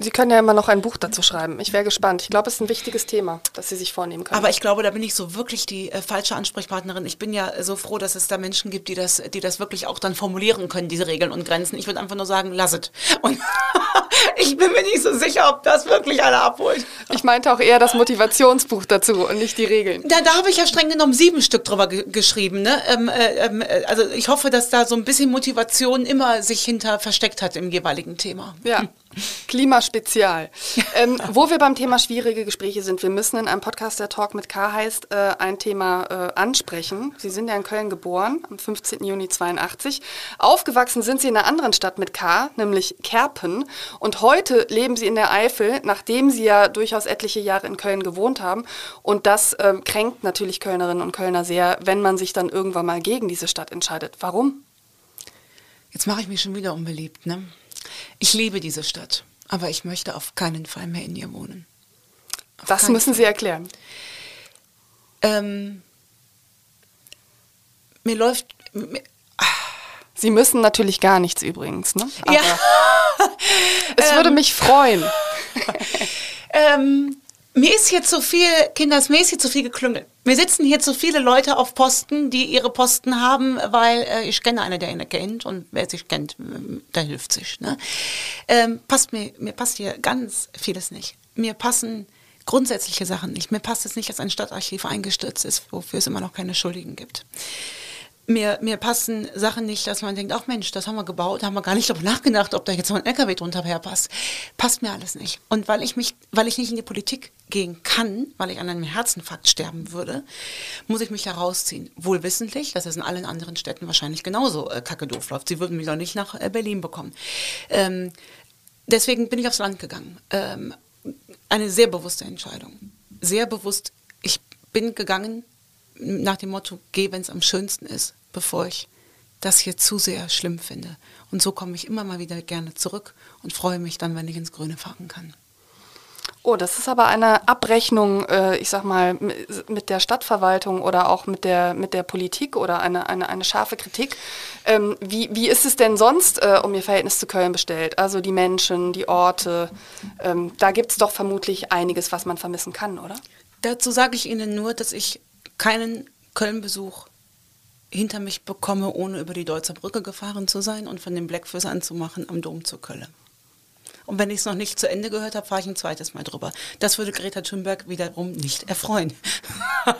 Sie können ja immer noch ein Buch dazu schreiben. Ich wäre gespannt. Ich glaube, es ist ein wichtiges Thema, das Sie sich vornehmen können. Aber ich glaube, da bin ich so wirklich die äh, falsche Ansprechpartnerin. Ich bin ja so froh, dass es da Menschen gibt, die das, die das wirklich auch dann formulieren können, diese Regeln und Grenzen. Ich würde einfach nur sagen, lasset. Und ich bin mir nicht so sicher, ob das wirklich einer abholt. Ich meinte auch eher das Motivationsbuch dazu und nicht die Regeln. Da, da habe ich ja streng genommen sieben Stück drüber ge geschrieben. Ne? Ähm, äh, ähm, äh, also ich hoffe, dass da so ein bisschen Motivation immer sich hinter versteckt hat im jeweiligen Thema. Ja. Klimaspezial. ähm, wo wir beim Thema schwierige Gespräche sind, wir müssen in einem Podcast, der Talk mit K heißt, äh, ein Thema äh, ansprechen. Sie sind ja in Köln geboren, am 15. Juni 82. Aufgewachsen sind Sie in einer anderen Stadt mit K, nämlich Kerpen. Und heute leben Sie in der Eifel, nachdem Sie ja durchaus etliche Jahre in Köln gewohnt haben. Und das äh, kränkt natürlich Kölnerinnen und Kölner sehr, wenn man sich dann irgendwann mal gegen diese Stadt entscheidet. Warum? Jetzt mache ich mich schon wieder unbeliebt, ne? Ich liebe diese Stadt, aber ich möchte auf keinen Fall mehr in ihr wohnen. Auf das müssen Fall. Sie erklären. Ähm, mir läuft. Mir, Sie müssen natürlich gar nichts übrigens, ne? Aber ja. es ähm, würde mich freuen. ähm, mir ist hier zu viel, Kinders, mir ist hier zu viel geklüngelt. Mir sitzen hier zu viele Leute auf Posten, die ihre Posten haben, weil äh, ich kenne einen, der ihn kennt und wer sich kennt, der hilft sich. Ne? Ähm, passt mir, mir passt hier ganz vieles nicht. Mir passen grundsätzliche Sachen nicht. Mir passt es nicht, dass ein Stadtarchiv eingestürzt ist, wofür es immer noch keine Schuldigen gibt mir, mir passen Sachen nicht, dass man denkt, ach Mensch, das haben wir gebaut, da haben wir gar nicht darüber nachgedacht, ob da jetzt mal ein LKW drunter herpasst. Passt mir alles nicht. Und weil ich mich, weil ich nicht in die Politik gehen kann, weil ich an einem Herzinfarkt sterben würde, muss ich mich herausziehen. Wohl wissentlich, dass es in allen anderen Städten wahrscheinlich genauso äh, kacke doof läuft. Sie würden mich doch nicht nach äh, Berlin bekommen. Ähm, deswegen bin ich aufs Land gegangen. Ähm, eine sehr bewusste Entscheidung. Sehr bewusst. Ich bin gegangen, nach dem Motto, geh, wenn es am schönsten ist, bevor ich das hier zu sehr schlimm finde. Und so komme ich immer mal wieder gerne zurück und freue mich dann, wenn ich ins Grüne fahren kann. Oh, das ist aber eine Abrechnung, äh, ich sag mal, mit der Stadtverwaltung oder auch mit der, mit der Politik oder eine, eine, eine scharfe Kritik. Ähm, wie, wie ist es denn sonst äh, um Ihr Verhältnis zu Köln bestellt? Also die Menschen, die Orte, ähm, da gibt es doch vermutlich einiges, was man vermissen kann, oder? Dazu sage ich Ihnen nur, dass ich keinen Köln-Besuch hinter mich bekomme, ohne über die Deutzer Brücke gefahren zu sein und von den Blackfish anzumachen am Dom zu Köln. Und wenn ich es noch nicht zu Ende gehört habe, fahre ich ein zweites Mal drüber. Das würde Greta Thunberg wiederum nicht erfreuen.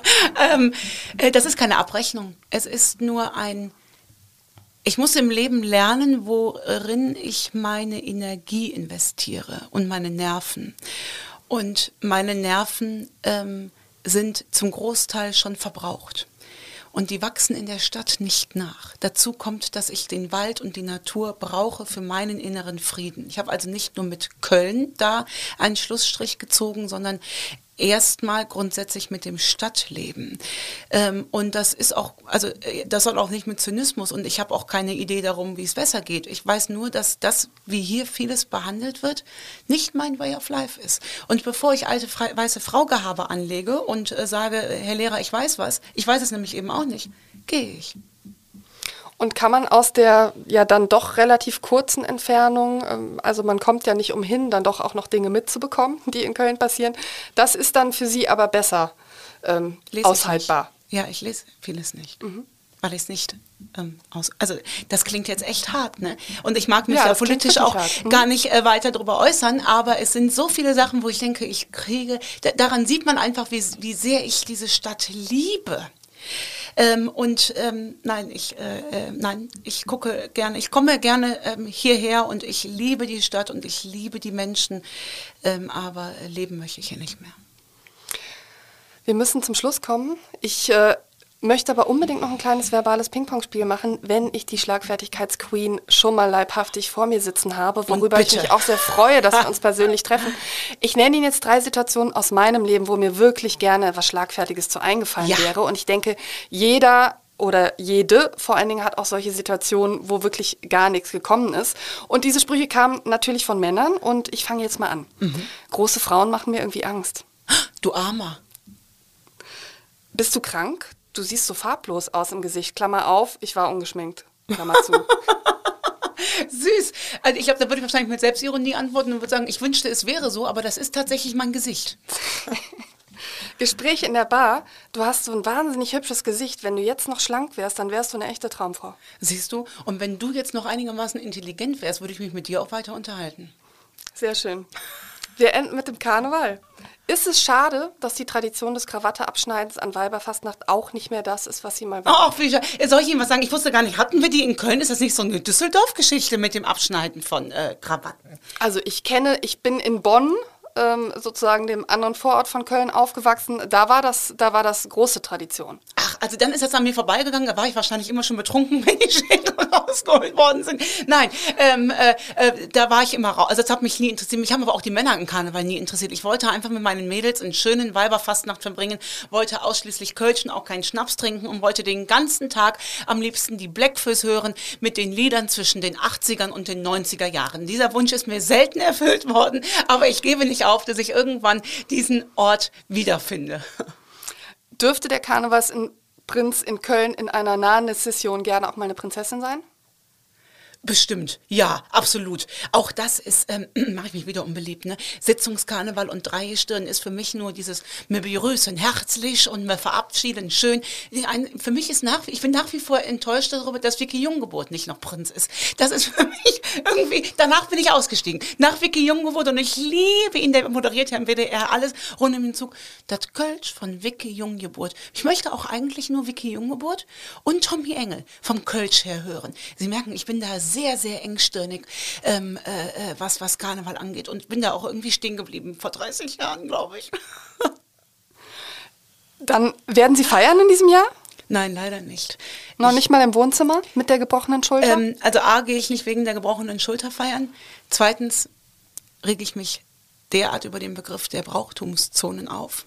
ähm, äh, das ist keine Abrechnung. Es ist nur ein, ich muss im Leben lernen, worin ich meine Energie investiere und meine Nerven. Und meine Nerven ähm, sind zum Großteil schon verbraucht. Und die wachsen in der Stadt nicht nach. Dazu kommt, dass ich den Wald und die Natur brauche für meinen inneren Frieden. Ich habe also nicht nur mit Köln da einen Schlussstrich gezogen, sondern erstmal grundsätzlich mit dem Stadtleben. Ähm, und das ist auch, also äh, das soll auch nicht mit Zynismus und ich habe auch keine Idee darum, wie es besser geht. Ich weiß nur, dass das, wie hier vieles behandelt wird, nicht mein Way of Life ist. Und bevor ich alte Fre weiße Fraugehabe anlege und äh, sage, Herr Lehrer, ich weiß was, ich weiß es nämlich eben auch nicht, gehe ich. Und kann man aus der ja dann doch relativ kurzen Entfernung, ähm, also man kommt ja nicht umhin, dann doch auch noch Dinge mitzubekommen, die in Köln passieren. Das ist dann für Sie aber besser ähm, aushaltbar. Ich ja, ich lese vieles nicht. Mhm. Weil ich es nicht ähm, aus. Also, das klingt jetzt echt hart, ne? Und ich mag mich ja, da politisch auch mhm. gar nicht äh, weiter darüber äußern, aber es sind so viele Sachen, wo ich denke, ich kriege. daran sieht man einfach, wie, wie sehr ich diese Stadt liebe. Ähm, und ähm, nein, ich, äh, äh, nein, ich gucke gerne, ich komme gerne ähm, hierher und ich liebe die Stadt und ich liebe die Menschen, ähm, aber leben möchte ich hier nicht mehr. Wir müssen zum Schluss kommen. Ich äh, möchte aber unbedingt noch ein kleines verbales Ping-Pong-Spiel machen, wenn ich die Schlagfertigkeitsqueen schon mal leibhaftig vor mir sitzen habe, worüber ich mich auch sehr freue, dass wir uns persönlich treffen. Ich nenne Ihnen jetzt drei Situationen aus meinem Leben, wo mir wirklich gerne was Schlagfertiges zu eingefallen Ja. wäre. Und ich denke, jeder oder jede vor allen Dingen hat auch solche Situationen, wo wirklich gar nichts gekommen ist. Und diese Sprüche kamen natürlich von Männern und ich fange jetzt mal an. Große Frauen machen mir irgendwie Angst. Du Armer. Bist du krank? Du siehst so farblos aus im Gesicht. Klammer auf, ich war ungeschminkt. Klammer zu. Süß. Also ich glaube, da würde ich wahrscheinlich mit Selbstironie antworten und würde sagen, ich wünschte, es wäre so, aber das ist tatsächlich mein Gesicht. Gespräch in der Bar. Du hast so ein wahnsinnig hübsches Gesicht. Wenn du jetzt noch schlank wärst, dann wärst du eine echte Traumfrau. Siehst du? Und wenn du jetzt noch einigermaßen intelligent wärst, würde ich mich mit dir auch weiter unterhalten. Sehr schön. Wir enden mit dem Karneval. Ist es schade, dass die Tradition des Krawatteabschneidens an Weiberfastnacht auch nicht mehr das ist, was sie mal war? Ach, wie schön. Soll ich Ihnen was sagen? Ich wusste gar nicht, hatten wir die in Köln? Ist das nicht so eine Düsseldorf-Geschichte mit dem Abschneiden von äh, Krawatten? Also ich kenne, ich bin in Bonn, ähm, sozusagen dem anderen Vorort von Köln aufgewachsen. Da war das, da war das große Tradition. Ach, also dann ist das an mir vorbeigegangen. Da war ich wahrscheinlich immer schon betrunken, wenn die Schädel rausgeholt worden sind. Nein, ähm, äh, äh, da war ich immer raus. Also das hat mich nie interessiert. Mich haben aber auch die Männer im Karneval nie interessiert. Ich wollte einfach mit meinen Mädels einen schönen Weiberfastnacht verbringen, wollte ausschließlich Kölschen, auch keinen Schnaps trinken und wollte den ganzen Tag am liebsten die Blackfoes hören mit den Liedern zwischen den 80ern und den 90er Jahren. Dieser Wunsch ist mir selten erfüllt worden, aber ich gebe nicht auf, dass ich irgendwann diesen Ort wiederfinde. Dürfte der Karnevalsprinz in Köln in einer nahen Session gerne auch mal eine Prinzessin sein? Bestimmt, ja, absolut. Auch das ist, ähm, mache ich mich wieder unbeliebt, ne? Sitzungskarneval und Dreigestirn ist für mich nur dieses, wir begrüßen herzlich und wir verabschieden schön. Ein, für mich ist nach, ich bin nach wie vor enttäuscht darüber, dass Vicky Junggeburt nicht noch Prinz ist. Das ist für mich irgendwie, danach bin ich ausgestiegen. Nach Vicky Junggeburt und ich liebe ihn, der moderiert ja im WDR alles rund um den Zug. Das Kölsch von Vicky Junggeburt. Ich möchte auch eigentlich nur Vicky Junggeburt und Tommy Engel vom Kölsch her hören. Sie merken, ich bin da sehr, sehr engstirnig, ähm, äh, äh, was, was Karneval angeht und bin da auch irgendwie stehen geblieben, vor 30 Jahren, glaube ich. Dann werden Sie feiern in diesem Jahr? Nein, leider nicht. Noch nicht mal im Wohnzimmer mit der gebrochenen Schulter? Ähm, also A, gehe ich nicht wegen der gebrochenen Schulter feiern. Zweitens reg ich mich derart über den Begriff der Brauchtumszonen auf,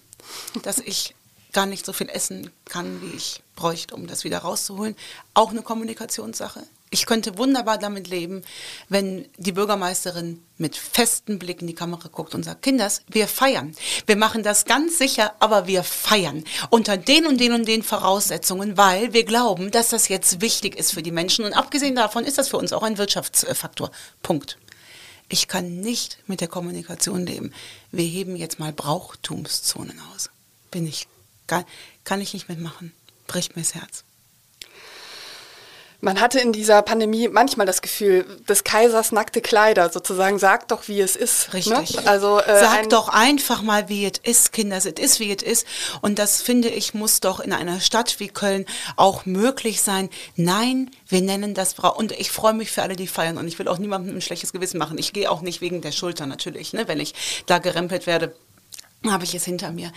dass ich gar nicht so viel essen kann, wie ich bräuchte, um das wieder rauszuholen. Auch eine Kommunikationssache. Ich könnte wunderbar damit leben, wenn die Bürgermeisterin mit festem Blick in die Kamera guckt und sagt, Kinders, wir feiern. Wir machen das ganz sicher, aber wir feiern. Unter den und den und den Voraussetzungen, weil wir glauben, dass das jetzt wichtig ist für die Menschen. Und abgesehen davon ist das für uns auch ein Wirtschaftsfaktor. Punkt. Ich kann nicht mit der Kommunikation leben. Wir heben jetzt mal Brauchtumszonen aus. Bin ich, kann, kann ich nicht mitmachen. Bricht mir das Herz. Man hatte in dieser Pandemie manchmal das Gefühl, des Kaisers nackte Kleider sozusagen. Sagt doch, wie es ist. Richtig. Ne? Also, äh, Sag ein- doch einfach mal, wie es ist, Kinder. Es ist, wie es ist. Und das, finde ich, muss doch in einer Stadt wie Köln auch möglich sein. Nein, wir nennen das Brauch. Und ich freue mich für alle, die feiern. Und ich will auch niemandem ein schlechtes Gewissen machen. Ich gehe auch nicht wegen der Schulter natürlich. Ne? Wenn ich da gerempelt werde, habe ich es hinter mir.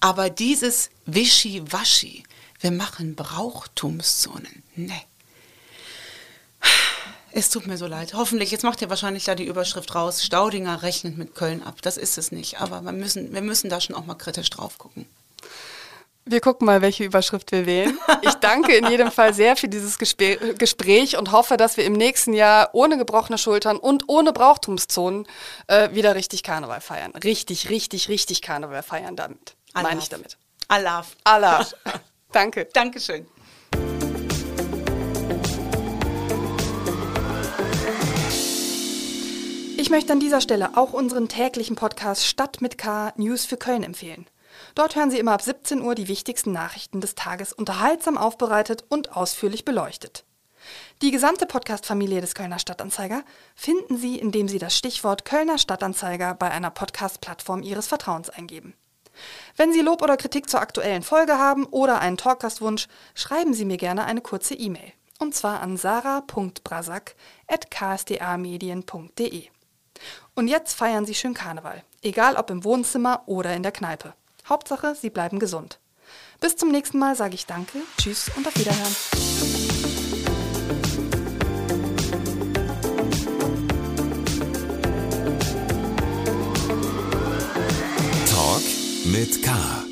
Aber dieses Wischi-Waschi, wir machen Brauchtumszonen. Nee. Es tut mir so leid. Hoffentlich, jetzt macht ihr wahrscheinlich da die Überschrift raus, Staudinger rechnet mit Köln ab. Das ist es nicht. Aber wir müssen, wir müssen da schon auch mal kritisch drauf gucken. Wir gucken mal, welche Überschrift wir wählen. Ich danke in jedem Fall sehr für dieses Gespä Gespräch und hoffe, dass wir im nächsten Jahr ohne gebrochene Schultern und ohne Brauchtumszonen äh, wieder richtig Karneval feiern. Richtig, richtig, richtig Karneval feiern damit. Meine ich damit. Allah. Allah. danke. Dankeschön. Ich möchte an dieser Stelle auch unseren täglichen Podcast Stadt mit K News für Köln empfehlen. Dort hören Sie immer ab 17 Uhr die wichtigsten Nachrichten des Tages unterhaltsam aufbereitet und ausführlich beleuchtet. Die gesamte Podcast-Familie des Kölner Stadtanzeiger finden Sie, indem Sie das Stichwort Kölner Stadtanzeiger bei einer Podcast-Plattform Ihres Vertrauens eingeben. Wenn Sie Lob oder Kritik zur aktuellen Folge haben oder einen Talkgastwunsch, schreiben Sie mir gerne eine kurze E-Mail. Und zwar an sarah.brasak.ksda-medien.de. Und jetzt feiern sie schön Karneval. Egal ob im Wohnzimmer oder in der Kneipe. Hauptsache, sie bleiben gesund. Bis zum nächsten Mal sage ich Danke, Tschüss und auf Wiederhören. Talk mit K.